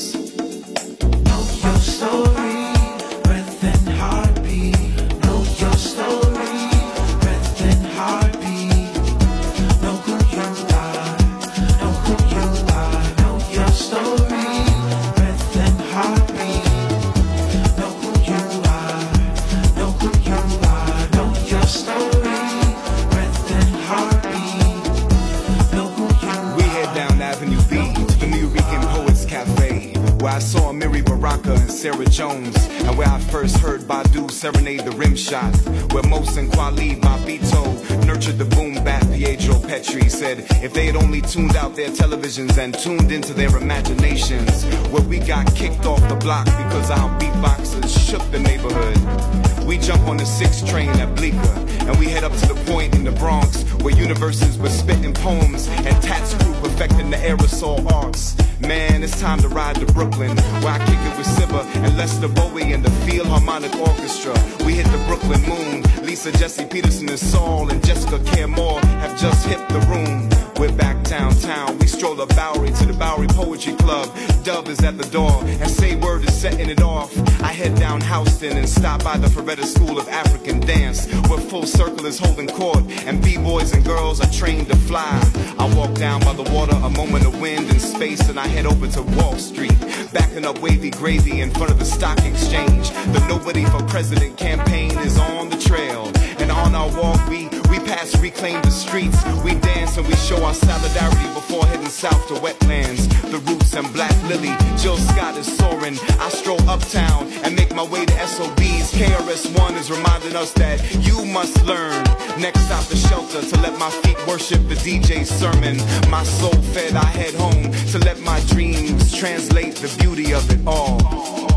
Serenade the rim shot, where and Kwali Babito nurtured the boom bap. Pedro Pietri said if they had only tuned out their televisions and tuned into their imaginations, where we got kicked off the block because our beatboxers shook the neighborhood. We jump on the 6 train at Bleecker, and we head up to the point in the Bronx where universes were spitting poems and TATS Cru perfecting the aerosol arts. Man, it's time to ride to Brooklyn, where I kick it with Sibba and Lester Bowie and the Philharmonic Orchestra. We hit the Brooklyn moon. Lisa Jesse Peterson and Saul and Jessica Care have just hit the room. We're back downtown. We stroll up Bowery to the Bowery Poetry Club. Dub is at the door, and Say Word is setting it off. I head down Houston and stop by the Ferretta School of African Dance, where Full Circle is holding court, and B-boys and girls are trained to fly. I walk down by the water, a moment of wind and space, and I head over to Wall Street, backing up wavy gravy in front of the stock exchange. The Nobody for President campaign is on the trail, and on our walk we past reclaim the streets. We dance and we show our solidarity before heading south to wetlands. The roots and Black Lily. Jill Scott is soaring. I stroll uptown and make my way to SOBs. KRS-One is reminding us that you must learn. Next stop the shelter to let my feet worship the DJ's sermon. My soul fed, I head home to let my dreams translate the beauty of it all.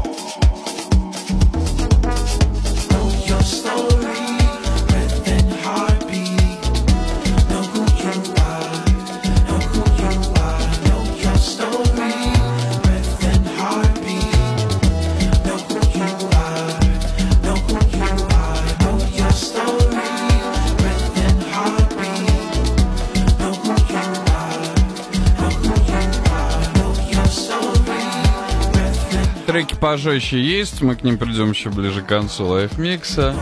Треки пожестче есть, мы к ним придем еще ближе к концу лайфмикса.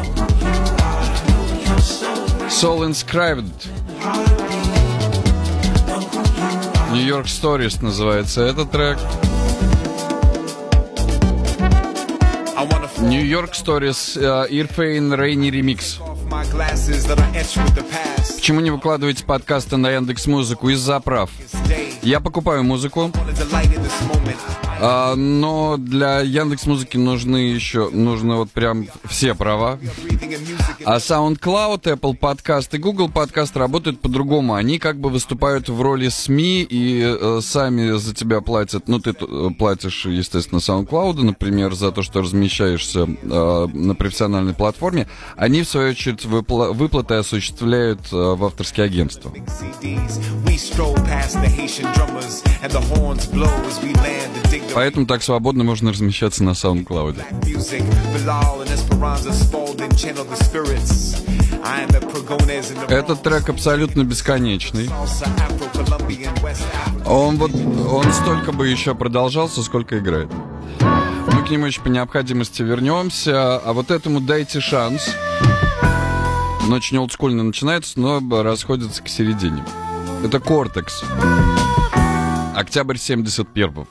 Soul Inscribed. New York Stories называется этот трек. New York Stories э, Irfane Rainy Remix. Почему не выкладываете подкасты на Яндекс Музыку из-за прав? Я покупаю музыку, А, но для Яндекс Музыки нужны еще нужны вот прям все права. А SoundCloud, Apple Podcast и Google Podcast работают по-другому. Они как бы выступают в роли СМИ и э, сами за тебя платят. Ну, ты э, платишь, естественно, SoundCloud, например, за то, что размещаешься э, на профессиональной платформе. Они, в свою очередь, выпла- выплаты осуществляют э, в авторские агентства. Поэтому так свободно можно размещаться на SoundCloud. Этот трек абсолютно бесконечный. Он вот, он столько бы еще продолжался, сколько играет. Мы к нему еще по необходимости вернемся. А вот этому дайте шанс. Он очень олдскульно начинается, но расходится к середине. Это Кортекс. Октябрь 71-го.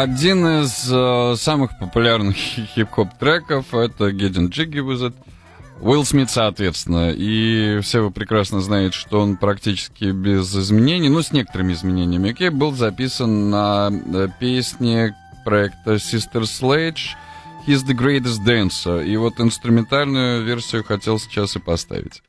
Один из э, самых популярных хип-хоп треков это Getting Jiggy With It. Уилл Смит, соответственно. И все вы прекрасно знаете, что он практически без изменений, ну, с некоторыми изменениями, окей, был записан на э, песне проекта Sister Sledge He's the Greatest Dancer. И вот инструментальную версию хотел сейчас и поставить.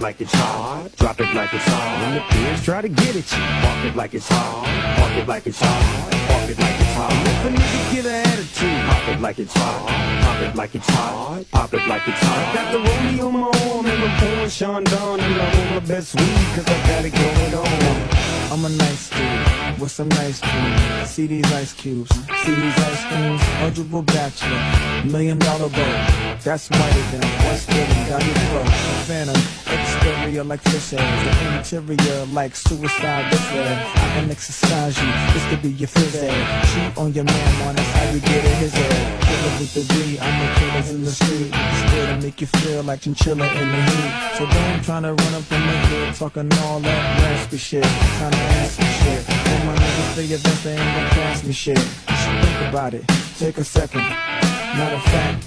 It like it's hot. Drop it like it's. When the kids try to get you, park it like it's hot. Park it like it's hot. Park it like it's hot. If a nigga get an attitude, pop it like it's hot. Pop it like it's hot. Pop it like it's hot. Got the rollie on my arm and I'm pouring Chandon and I roll my best I got it going on. I'm a nice dude with some nice dreams. See these ice cubes, see these ice creams. Eligible bachelor, million dollar boat. That's whiter than what's living down your throat. A phantom, exterior like fish eggs. The interior like suicide. I can exercise you, this could be your phys ed. Cheat on your man, man, that's how you get it his head. Killer with the D, I'm the killers in the street. Still to make you feel like chinchilla in the heat. So don't try to run up in the hood talking all that raspy shit. Trying to ask me shit. When my niggas your best, they ain't gonna pass me shit. Should think about it. Take a second. Matter of fact,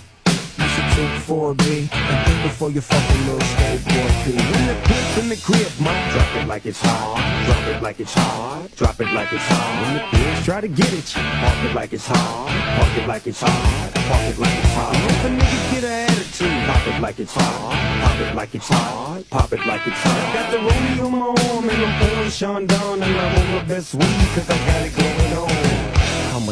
you substitute for B. And think before you fuck a little skateboard P. When the pimp's in the crib, might drop it like it's hot. Drop it like it's hot. Drop it like it's hot. When the pigs try to get you, park it like it's hot. Park it like it's hot. Park it like it's hot. If a nigga get an attitude, pop it like it's hot. Pop it like it's hot. Pop it like it's hot. Got the rollie on my arm and I'm pouring Chandon and I'm on my best weed cause I got it going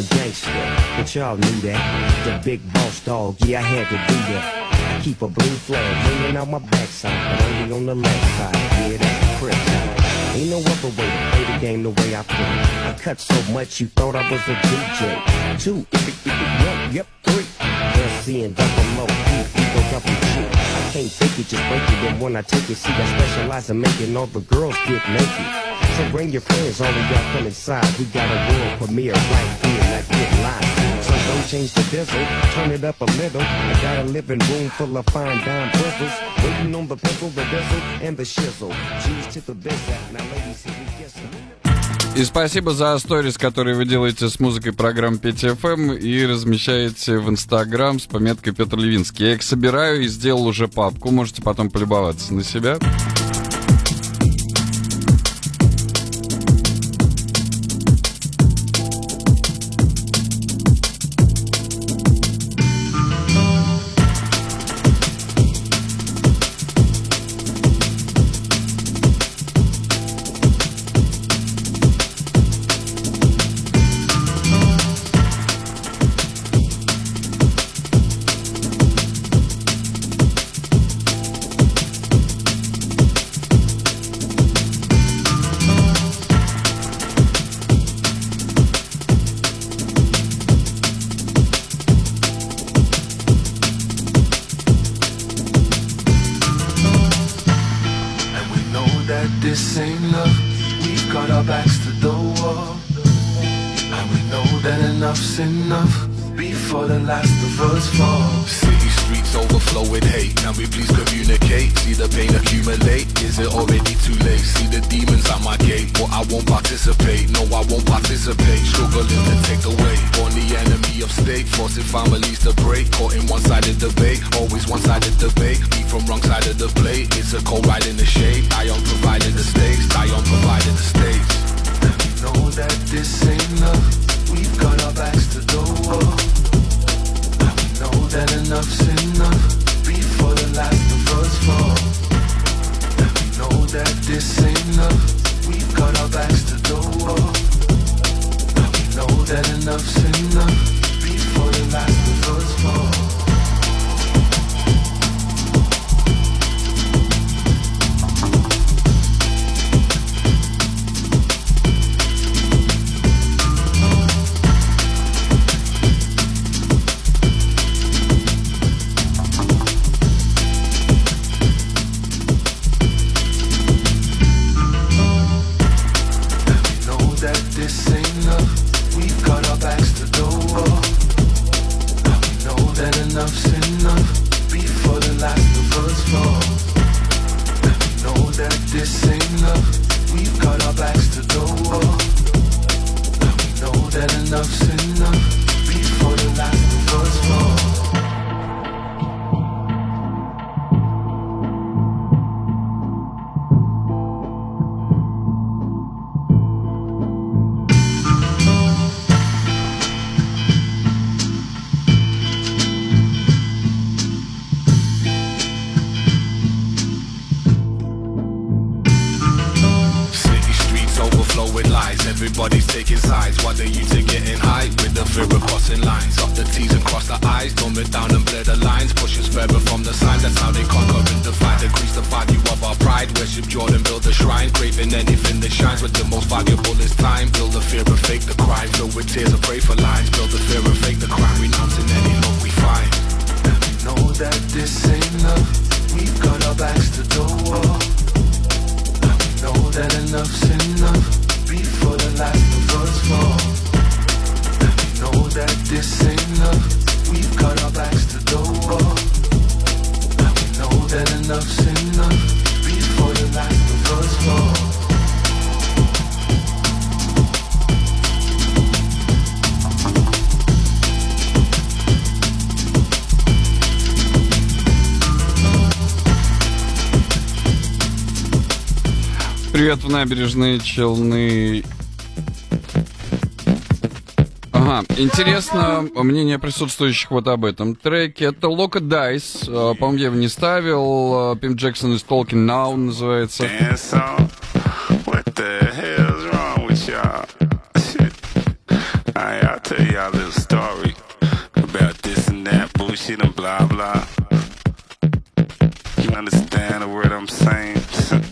a gangster, but y'all knew that. The big boss dog, yeah, I had to do that. Keep a blue flag hanging out my backside, but only on the left side. Yeah, that's the. Ain't no other way to play the game the way I play. I cut so much you thought I was a DJ. Two, yep, yep, three. LC and double E, ego double G. I can't fake it, just break it. And when I take it, see, I specialize in making all the girls get naked. So bring your friends, of y'all come inside. We got a world premiere right here, not get live. So don't change the diesel, turn it up a little. I got a living room full of fine dime bristles. Waiting on the pistol, the diesel, and the shizzle. Cheese to the biz Now ladies, here we get some. И спасибо за сторис, которые вы делаете с музыкой программ ПТФМ и размещаете в Инстаграм с пометкой Петр Левинский. Я их собираю и сделал уже папку, можете потом полюбоваться на себя. набережные Челны. Ага, интересно мнение присутствующих вот об этом треке. Это Лока Дайс, э, по-моему, я его не ставил. Э, Пим Джексон из Talking Now называется. You understand the word I'm saying?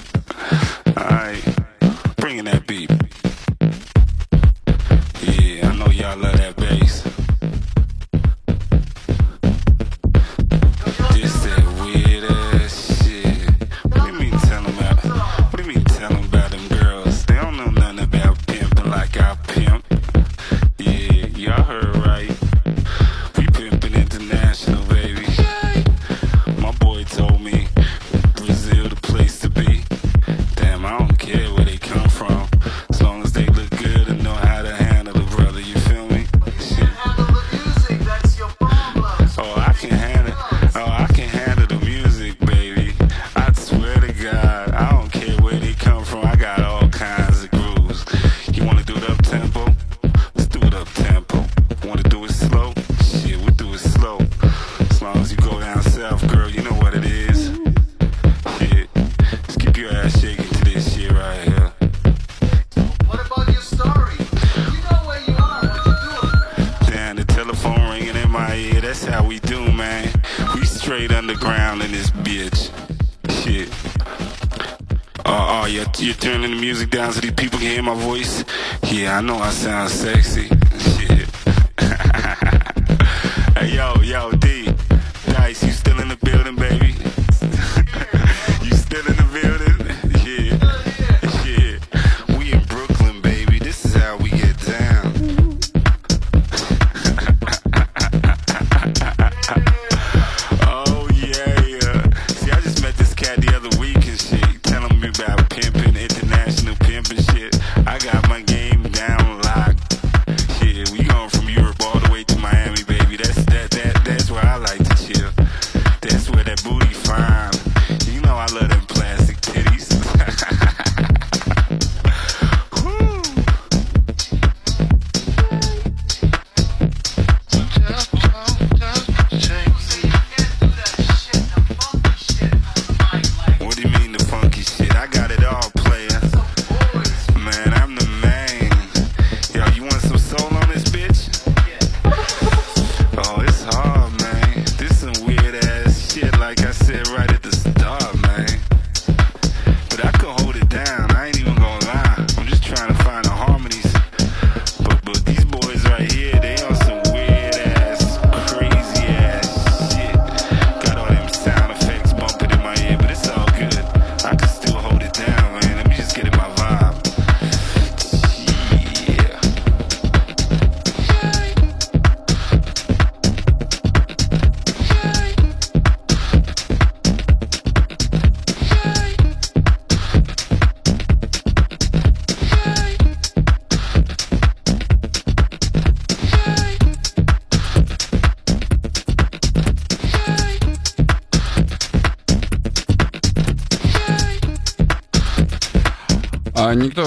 I know I sound sexy.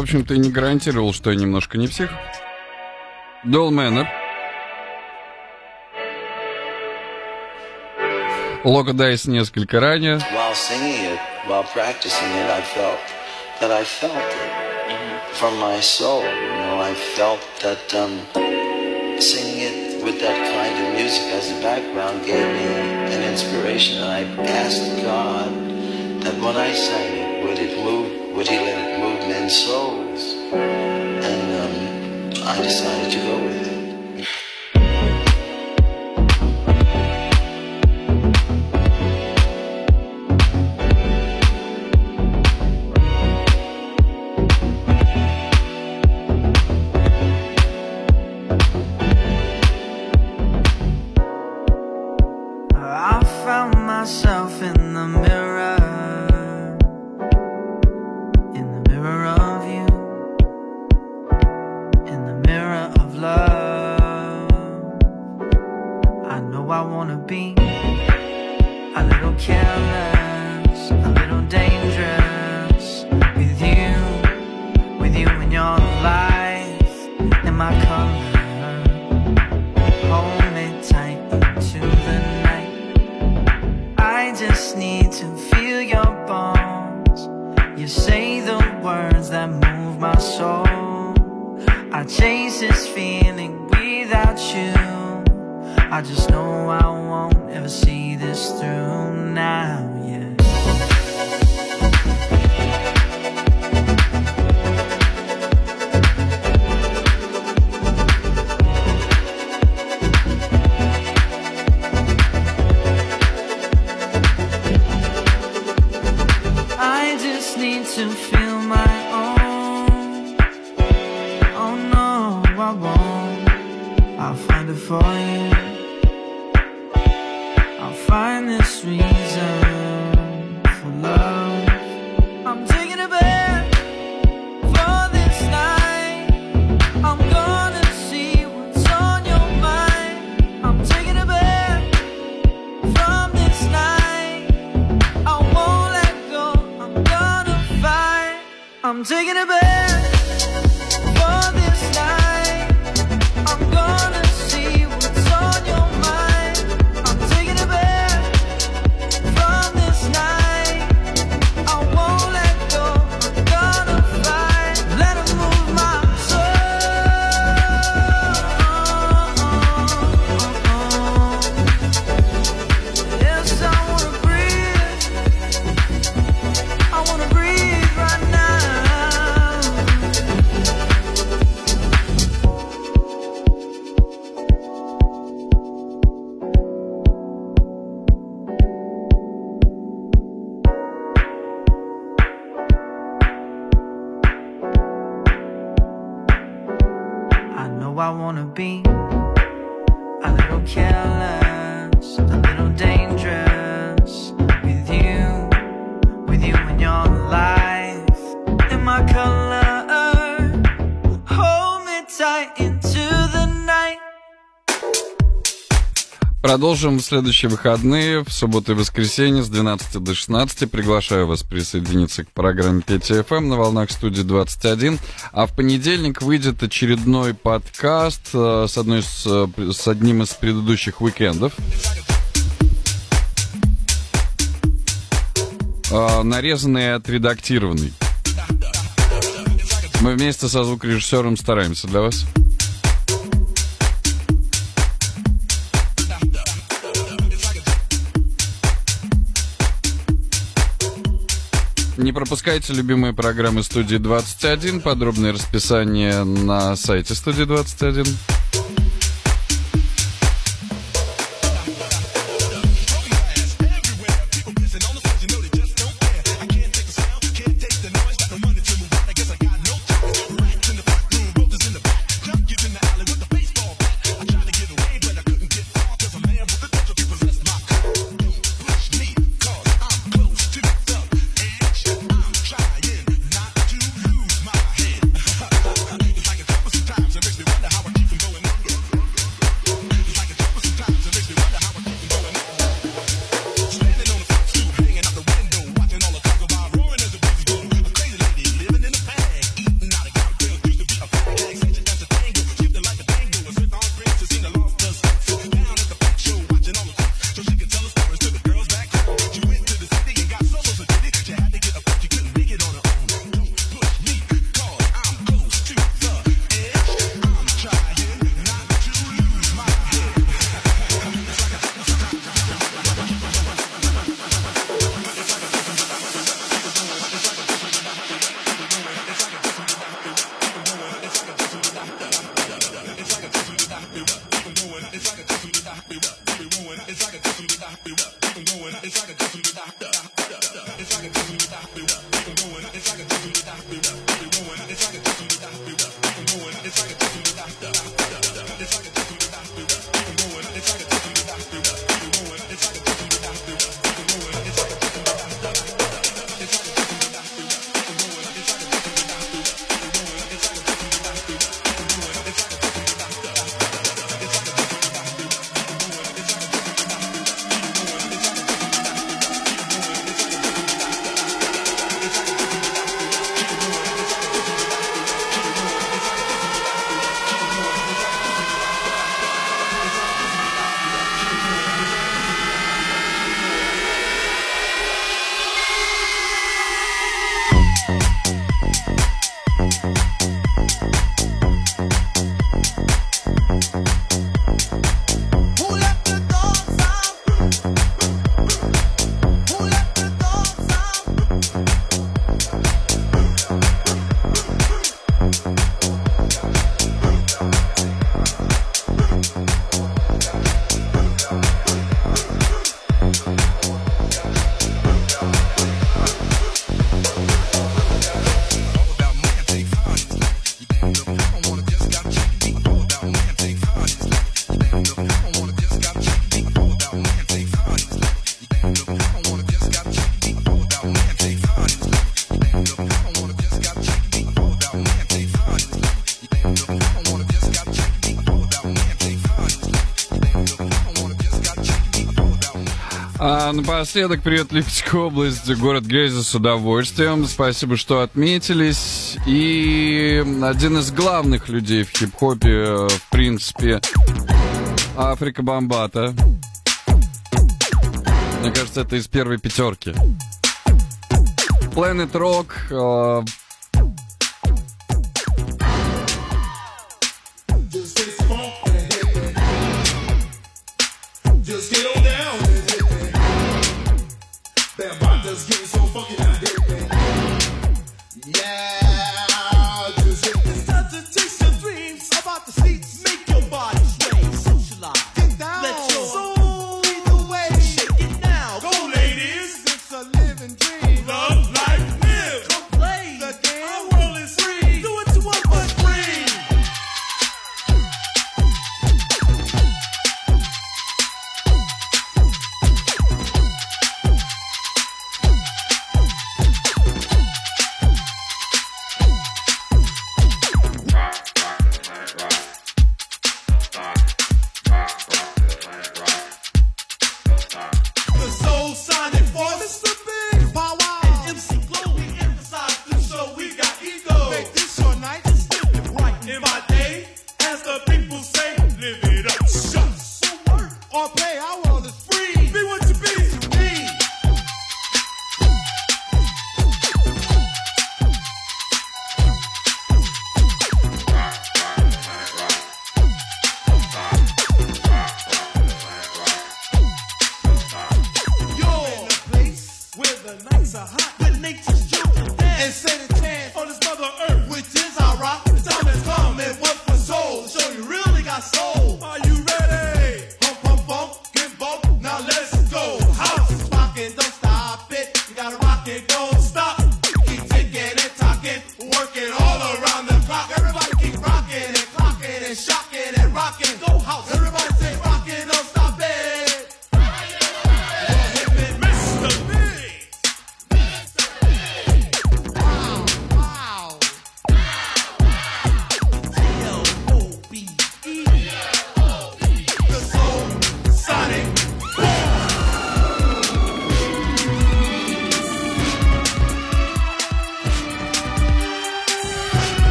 в общем-то, и не гарантировал, что я немножко не псих. Дол Мэннер. Лога Дайс несколько ранее. While singing it, while practicing it, I felt that I felt it from my soul. You know, I felt that um, singing it with that kind of music as a background gave me an inspiration. And I asked God that when I sang it, would it move Would he let it move men's souls. And um, I decided to go with it. my color. Hold me tight into the night. Продолжим в следующие выходные, в субботу и воскресенье с 12 до 16. Приглашаю вас присоединиться к программе ПТФМ на волнах студии 21. А в понедельник выйдет очередной подкаст э, с, одной с, э, с одним из предыдущих уикендов. Э, нарезанный и отредактированный. Мы вместе со звукорежиссером стараемся для вас. Не пропускайте любимые программы студии 21. Подробное расписание на сайте студии 21. А напоследок, привет, Липецкая области город Грязи с удовольствием. Спасибо, что отметились. И один из главных людей в хип-хопе, э, в принципе, Африка Бомбата. Мне кажется, это из первой пятерки. Planet Rock, э,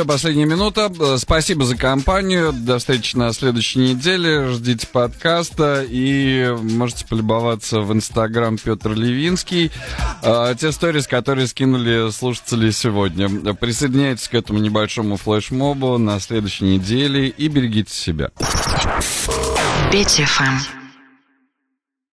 все, последняя минута. Спасибо за компанию. До встречи на следующей неделе. Ждите подкаста и можете полюбоваться в Инстаграм Петр Левинский. А, те сторис, которые скинули слушатели сегодня. Присоединяйтесь к этому небольшому флешмобу на следующей неделе и берегите себя. Петя